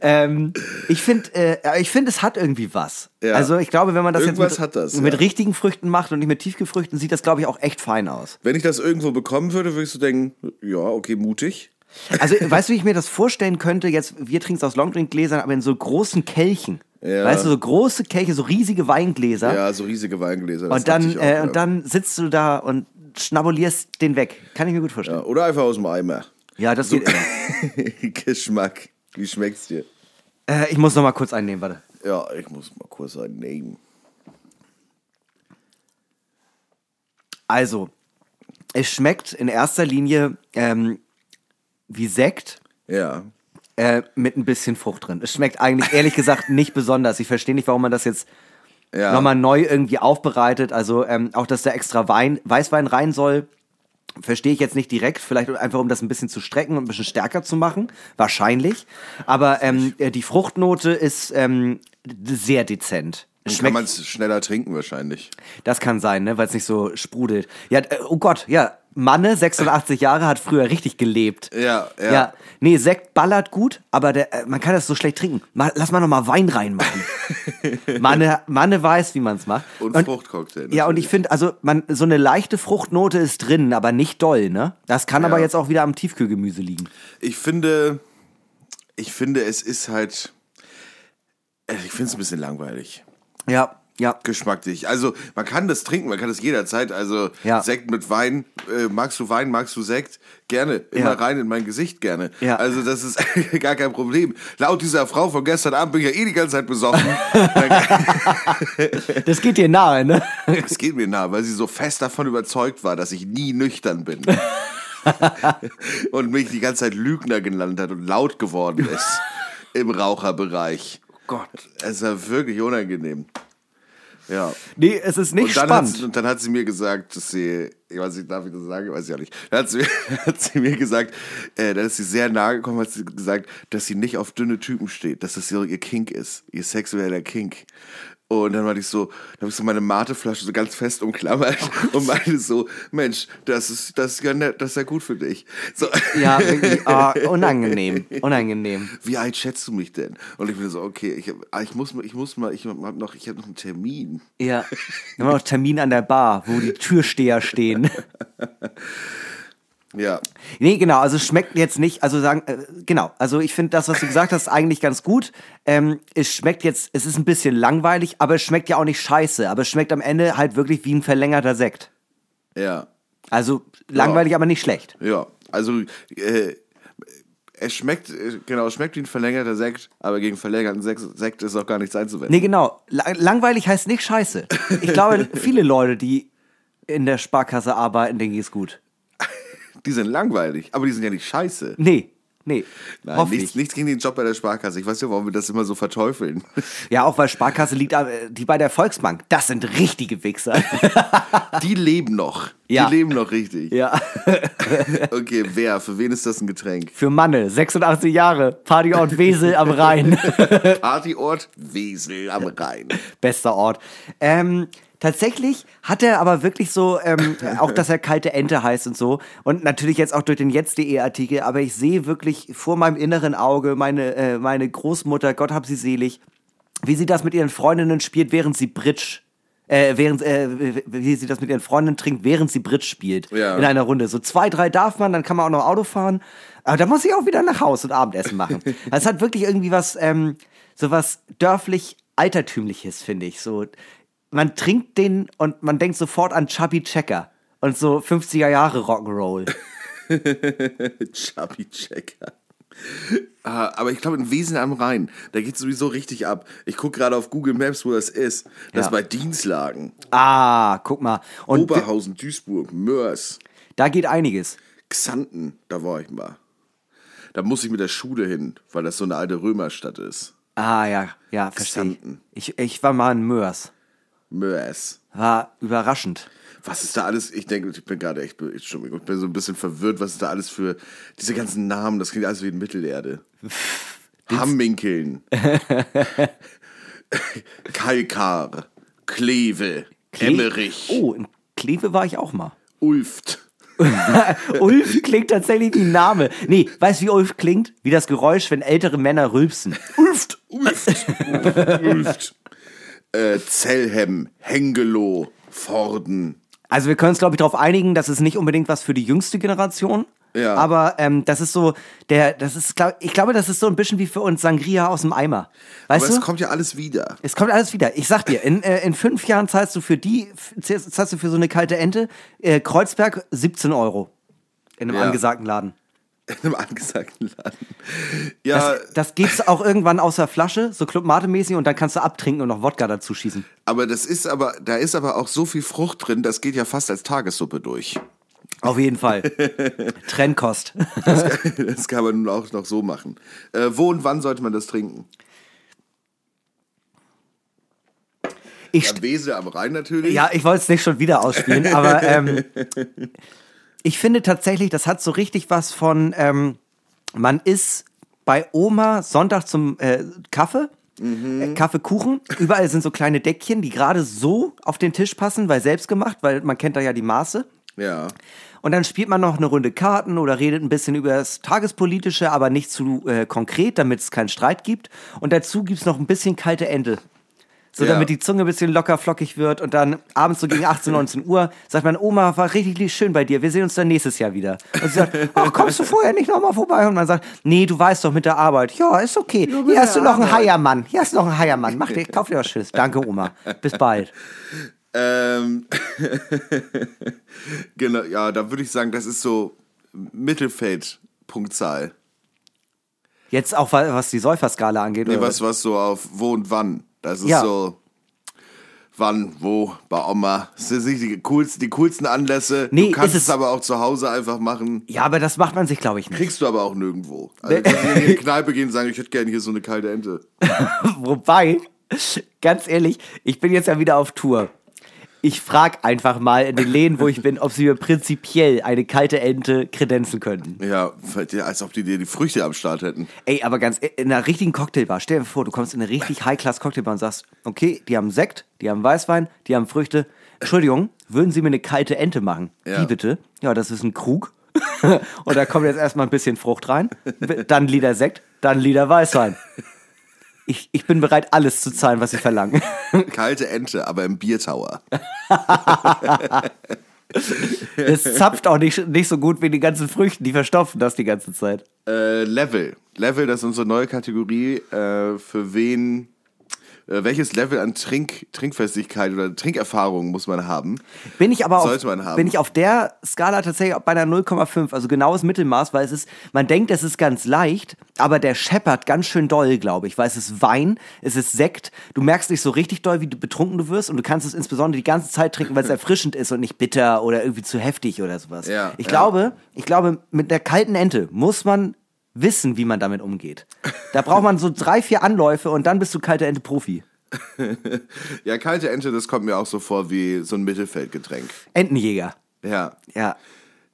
ähm, ich finde, äh, ich finde, es hat irgendwie was. Ja. Also ich glaube, wenn man das Irgendwas jetzt mit, das, mit ja. richtigen Früchten macht und nicht mit Tiefgefrüchten, sieht das, glaube ich, auch echt fein aus. Wenn ich das irgendwo bekommen würde, würde ich so denken, ja, okay, mutig. Also, <laughs> weißt du, wie ich mir das vorstellen könnte? Jetzt, wir trinken es aus Longdrink-Gläsern, aber in so großen Kelchen. Ja. Weißt du, so große Kelche, so riesige Weingläser. Ja, so riesige Weingläser. und, dann, auch, äh, und dann sitzt du da und schnabulierst den weg. Kann ich mir gut vorstellen. Ja, oder einfach aus dem Eimer. Ja, das geht immer. <laughs> Geschmack. Wie schmeckt's dir? Äh, ich muss noch mal kurz einnehmen, warte. Ja, ich muss mal kurz einen nehmen. Also, es schmeckt in erster Linie ähm, wie Sekt. Ja. Äh, mit ein bisschen Frucht drin. Es schmeckt eigentlich, ehrlich gesagt, nicht besonders. Ich verstehe nicht, warum man das jetzt Ja. nochmal neu irgendwie aufbereitet. Also ähm, auch, dass da extra Wein, Weißwein rein soll, verstehe ich jetzt nicht direkt. Vielleicht einfach, um das ein bisschen zu strecken und ein bisschen stärker zu machen. Wahrscheinlich. Aber ähm, äh, die Fruchtnote ist ähm, sehr dezent. Dann kann man es schneller trinken wahrscheinlich. das kann sein, ne, weil es nicht so sprudelt. Ja, äh, oh Gott, ja. Manne, 86 Jahre, hat früher richtig gelebt. Ja, ja. Ja, nee, Sekt ballert gut, aber der, äh, man kann das so schlecht trinken. Mal, lass mal noch mal Wein reinmachen. <laughs> Manne, Manne weiß, wie man es macht. Und Fruchtcocktail Ja, und ich finde, also man, so eine leichte Fruchtnote ist drin, aber nicht doll, ne? Das kann aber Ja. jetzt auch wieder am Tiefkühlgemüse liegen. Ich finde, ich finde, es ist halt, äh, ich finde es ein bisschen langweilig. Ja, ja. Geschmacklich. Also, man kann das trinken, man kann das jederzeit. Also, Ja. Sekt mit Wein. Äh, magst du Wein, magst du Sekt? Gerne. Immer Ja. rein in mein Gesicht, gerne. Ja. Also, das ist <laughs> gar kein Problem. Laut dieser Frau von gestern Abend bin ich ja eh die ganze Zeit besoffen. <laughs> Das geht dir nahe, ne? Es geht mir nah, weil sie so fest davon überzeugt war, dass ich nie nüchtern bin. <laughs> und mich die ganze Zeit Lügner genannt hat und laut geworden ist im Raucherbereich. Gott. Es war wirklich unangenehm. Ja. Nee, es ist nicht Und spannend. sie, und dann hat sie mir gesagt, dass sie, ich weiß nicht, darf ich das sagen, weiß ich auch nicht. Dann hat sie, <laughs> hat sie mir gesagt, äh, dann ist sie sehr nahe gekommen, hat sie gesagt, dass sie nicht auf dünne Typen steht, dass das so ihr Kink ist, ihr sexueller Kink. Und dann war ich so, dann habe ich so meine Mateflasche so ganz fest umklammert und meinte so, Mensch, das ist, das ist ja nett, das ist ja gut für dich. So. Ja, wirklich, ah, unangenehm, unangenehm. Wie alt schätzt du mich denn? Und ich bin so, okay, ich, hab- ich muss mal, ich muss mal, ich hab noch, ich habe noch einen Termin. Ja. Wir haben noch Termin an der Bar, wo die Türsteher stehen. <laughs> Ja, Nee, genau, also es schmeckt jetzt nicht, also sagen, äh, genau, also ich finde das, was du gesagt hast, eigentlich ganz gut. Ähm, es schmeckt jetzt, es ist ein bisschen langweilig, aber es schmeckt ja auch nicht scheiße, aber es schmeckt am Ende halt wirklich wie ein verlängerter Sekt. ja. Also langweilig, aber nicht schlecht. Ja, also äh, es schmeckt, äh, genau, es schmeckt wie ein verlängerter Sekt, aber gegen verlängerten Sekt, Sekt ist auch gar nichts einzuwenden. Nee, genau. La langweilig heißt nicht scheiße. Ich glaube, <laughs> viele Leute, die in der Sparkasse arbeiten, denen geht's gut. Die sind langweilig, aber die sind ja nicht scheiße. Nee, nee. Nein, nichts, ich. nichts gegen den Job bei der Sparkasse. Ich weiß ja, warum wir das immer so verteufeln. Ja, auch weil Sparkasse liegt, äh, die bei der Volksbank. Das sind richtige Wichser. <laughs> Die leben noch. Ja. Die leben noch richtig. ja. <laughs> Okay, wer? Für wen ist das ein Getränk? Für Manne, 86 Jahre, Partyort Wesel am Rhein. <laughs> Partyort Wesel am Rhein. Bester Ort. Ähm, tatsächlich hat er aber wirklich so, ähm, <laughs> auch dass er kalte Ente heißt und so. Und natürlich jetzt auch durch den Jetzt.de-Artikel, aber ich sehe wirklich vor meinem inneren Auge meine, äh, meine Großmutter, Gott hab sie selig, wie sie das mit ihren Freundinnen spielt, während sie Bridge. Äh, während, äh, wie sie das mit ihren Freundinnen trinkt, während sie Bridge spielt. Ja. In einer Runde. So zwei, drei darf man, dann kann man auch noch Auto fahren. Aber da muss ich auch wieder nach Hause und Abendessen machen. <laughs> Das hat wirklich irgendwie was, ähm, so was dörflich altertümliches, finde ich. So, man trinkt den und man denkt sofort an Chubby Checker und so 50er Jahre Rock'n'Roll. <laughs> Chubby Checker. Ah, aber ich glaube, in Wesen am Rhein, da geht sowieso richtig ab. Ich gucke gerade auf Google Maps, wo das ist. Das Ja. ist bei Dienstlagen. Ah, guck mal. Und Oberhausen, Duisburg, Mörs, da geht einiges. Xanten, da war ich mal. Da muss ich mit der Schule hin, weil das so eine alte Römerstadt ist. Ah, ja, ja, verstehe. Xanten. ich. Ich war mal in Mörs. Mörs. War überraschend. Was ist da alles? Ich denke, ich bin gerade echt, Entschuldigung, ich bin so ein bisschen verwirrt, was ist da alles für diese ganzen Namen, das klingt alles wie in Mittelerde. <laughs> Hamminkeln. <laughs> Kalkar. Kleve. Emmerich. Oh, in Kleve war ich auch mal. Ulft. <laughs> Ulf klingt tatsächlich wie ein Name. Nee, weißt du, wie Ulf klingt? Wie das Geräusch, wenn ältere Männer rülpsen. Ulft. Ulft. Ulft. Äh, Zellhem. Hengelo. Vorden. Also wir können uns, glaube ich, darauf einigen, das ist nicht unbedingt was für die jüngste Generation. Ja. Aber ähm, das ist so, der, das ist, glaub, ich glaube, das ist so ein bisschen wie für uns Sangria aus dem Eimer. Weißt Aber du? es kommt ja alles wieder. Es kommt alles wieder. Ich sag dir, in, äh, in fünf Jahren zahlst du für die, zahlst du für so eine kalte Ente, äh, Kreuzberg 17 Euro. In einem Ja. angesagten Laden. In einem angesagten Laden. Ja, Das, das gibt's auch irgendwann aus der Flasche, so Club Mate mäßig, und dann kannst du abtrinken und noch Wodka dazu schießen. aber das ist aber, da ist aber auch so viel Frucht drin, das geht ja fast als Tagessuppe durch. Auf jeden Fall. <laughs> Trennkost. Das kann man nun auch noch so machen. Äh, wo und wann sollte man das trinken? Ich, Am Wesel am Rhein natürlich. Ja, ich wollte es nicht schon wieder ausspielen, aber ähm, <laughs> ich finde tatsächlich, das hat so richtig was von, ähm, man ist bei Oma Sonntag zum äh, Kaffee, äh, Kaffeekuchen. Überall sind so kleine Deckchen, die gerade so auf den Tisch passen, weil selbst gemacht, weil man kennt da ja die Maße. Ja. Und dann spielt man noch eine Runde Karten oder redet ein bisschen über das Tagespolitische, aber nicht zu äh, konkret, damit es keinen Streit gibt. Und dazu gibt's noch ein bisschen kalte Ente. So, Ja. damit die Zunge ein bisschen locker flockig wird. Und dann abends so gegen 18, 19 Uhr sagt man, Oma, war richtig schön bei dir. Wir sehen uns dann nächstes Jahr wieder. Und sie sagt, <laughs> ach, kommst du vorher nicht nochmal vorbei? Und man sagt, nee, du weißt doch mit der Arbeit. Ja, ist okay. Hier hast du noch einen Heiermann. Hier hast du noch einen Heiermann. Mach dir, kauf dir was Schönes. Danke, Oma. Bis bald. <laughs> Ähm, <laughs> genau, ja, da würde ich sagen, das ist so Mittelfeld-Punktzahl. Jetzt auch, wa- was die Säuferskala angeht. Nee, oder was, was so auf wo und wann. Das ist Ja. so wann, wo, bei Oma. Das sind nicht die coolsten, die coolsten Anlässe. Nee, du kannst es es- aber auch zu Hause einfach machen. Ja, aber das macht man sich, glaube ich, nicht. Kriegst du aber auch nirgendwo. Also, in die Kneipe gehen und sagen, ich hätte gerne hier so eine kalte Ente. <laughs> Wobei, ganz ehrlich, ich bin jetzt ja wieder auf Tour. Ich frage einfach mal in den Läden, wo ich bin, ob sie mir prinzipiell eine kalte Ente kredenzen könnten. Ja, als ob die dir die Früchte am Start hätten. Ey, aber ganz in einer richtigen Cocktailbar, stell dir vor, du kommst in eine richtig High-Class-Cocktailbar und sagst, okay, die haben Sekt, die haben Weißwein, die haben Früchte. Entschuldigung, würden Sie mir eine kalte Ente machen? Ja. Wie bitte? Ja, das ist ein Krug. <laughs> und da kommt jetzt erstmal ein bisschen Frucht rein, dann Liter Sekt, dann Liter Weißwein. Ich, ich bin bereit, alles zu zahlen, was Sie verlangen. <laughs> Kalte Ente, aber im Biertower. <laughs> Es zapft auch nicht, nicht so gut wie die ganzen Früchten, die verstopfen das die ganze Zeit. Äh, Level. Level, das ist unsere neue Kategorie. Äh, für wen, welches Level an Trink, Trinkfestigkeit oder Trinkerfahrung muss man haben? Bin ich aber auf, Sollte man haben. bin ich auf der Skala tatsächlich bei einer 0,5, also genaues Mittelmaß, weil es ist, man denkt, es ist ganz leicht, aber der scheppert ganz schön doll, glaube ich, weil es ist Wein, es ist Sekt, du merkst nicht so richtig doll, wie du betrunken du wirst und du kannst es insbesondere die ganze Zeit trinken, weil es <laughs> erfrischend ist und nicht bitter oder irgendwie zu heftig oder sowas. Ja, ich ja. glaube, ich glaube, mit der kalten Ente muss man wissen, wie man damit umgeht. Da braucht man so drei, vier Anläufe und dann bist du kalte Ente Profi. <laughs> Ja, kalte Ente, das kommt mir auch so vor wie so ein Mittelfeldgetränk. Entenjäger. Ja, Ja.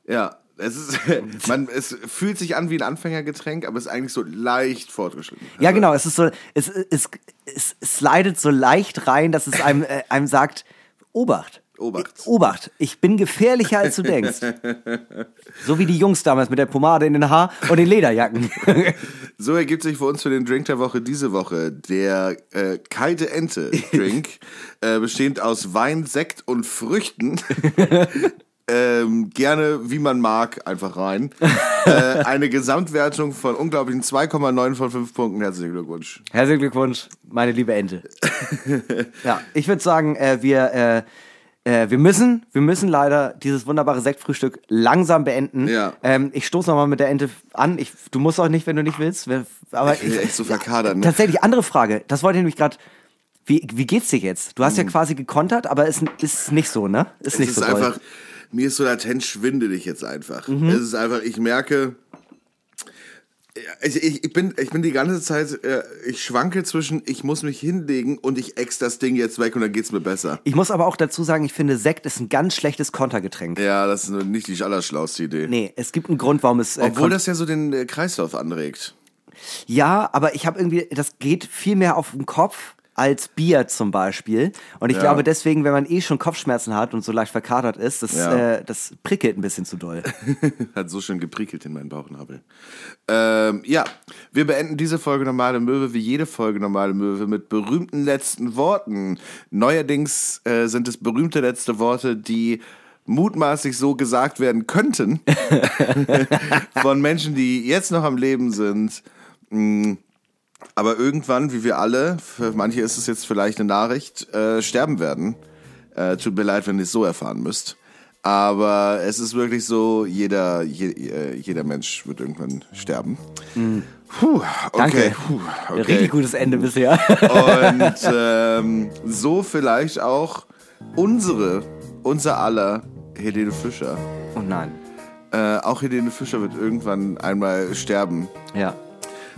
ja. Es, ist, <laughs> man, es fühlt sich an wie ein Anfängergetränk, aber es ist eigentlich so leicht fortgeschritten. Ja, genau. Es ist so, es, es, es slidet so leicht rein, dass es einem, äh, einem sagt, Obacht. Obacht. Obacht, ich bin gefährlicher als du denkst. so wie die Jungs damals mit der Pomade in den Haar und den Lederjacken. <laughs> So ergibt sich für uns für den Drink der Woche diese Woche der äh, kalte Ente Drink, <laughs> äh, bestehend aus Wein, Sekt und Früchten. <laughs> ähm, gerne, wie man mag, einfach rein. äh, eine Gesamtwertung von unglaublichen 2,9 von 5 Punkten. Herzlichen Glückwunsch. Herzlichen Glückwunsch, meine liebe Ente. ja, ich würde sagen, äh, wir, äh, äh, wir müssen, wir müssen leider dieses wunderbare Sektfrühstück langsam beenden. Ja. Ähm, ich stoße nochmal mit der Ente an. Ich, du musst auch nicht, wenn du nicht willst. Aber Ich bin echt so verkadert. Ne? Tatsächlich, andere Frage. Das wollte ich nämlich gerade. Wie, wie geht's dir jetzt? Du hast ja quasi gekontert, aber ist, ist nicht so, ne? Ist Es nicht ist so toll. einfach, mir ist so latent schwindelig jetzt einfach. Mhm. Es ist einfach, ich merke, ich, ich, ich, bin, ich bin die ganze Zeit, äh, ich schwanke zwischen, ich muss mich hinlegen und ich ex das Ding jetzt weg und dann geht's mir besser. Ich muss aber auch dazu sagen, ich finde, Sekt ist ein ganz schlechtes Kontergetränk. Ja, das ist nicht die allerschlauste Idee. Nee, es gibt einen Grund, warum es. Äh, Obwohl das ja so den äh, Kreislauf anregt. ja, aber ich habe irgendwie, das geht viel mehr auf den Kopf als Bier zum Beispiel. Und ich Ja. glaube deswegen, wenn man eh schon Kopfschmerzen hat und so leicht verkatert ist, das, Ja. äh, das prickelt ein bisschen zu doll. <laughs> Hat so schön geprickelt in meinen Bauchnabel. Ähm, ja, wir beenden diese Folge Normale Möwe wie jede Folge Normale Möwe mit berühmten letzten Worten. Neuerdings äh, sind es berühmte letzte Worte, die mutmaßlich so gesagt werden könnten <laughs> <laughs> von Menschen, die jetzt noch am Leben sind. Mm, Aber irgendwann, wie wir alle, für manche ist es jetzt vielleicht eine Nachricht, äh, sterben werden. Äh, tut mir leid, wenn ihr es so erfahren müsst. Aber es ist wirklich so, jeder, je, äh, jeder Mensch wird irgendwann sterben. Puh, okay. Danke. Puh, okay. Richtig gutes Ende bisher. Und <laughs> ähm, so vielleicht auch unsere, unser aller Helene Fischer. oh nein. Äh, auch Helene Fischer wird irgendwann einmal sterben. Ja.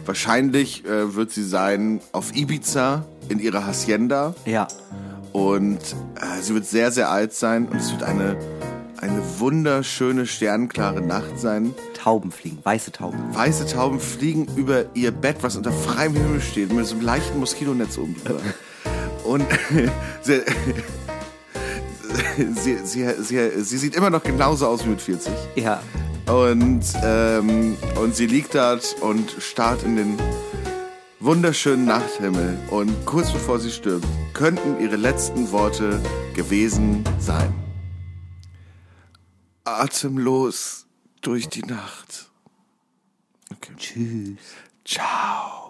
Wahrscheinlich äh, wird sie sein auf Ibiza in ihrer Hacienda Ja. und äh, sie wird sehr, sehr alt sein und es wird eine, eine wunderschöne, sternklare Nacht sein. Tauben fliegen, weiße Tauben. Weiße Tauben fliegen über ihr Bett, was unter freiem Himmel steht, mit so einem leichten Moskitonetz oben drüber. <laughs> Und <laughs> sie, sie, sie, sie, sie sieht immer noch genauso aus wie mit 40. Ja. Und, ähm, und sie liegt dort und starrt in den wunderschönen Nachthimmel. Und kurz bevor sie stirbt, könnten ihre letzten Worte gewesen sein. Atemlos durch die Nacht. Okay. Tschüss. Ciao.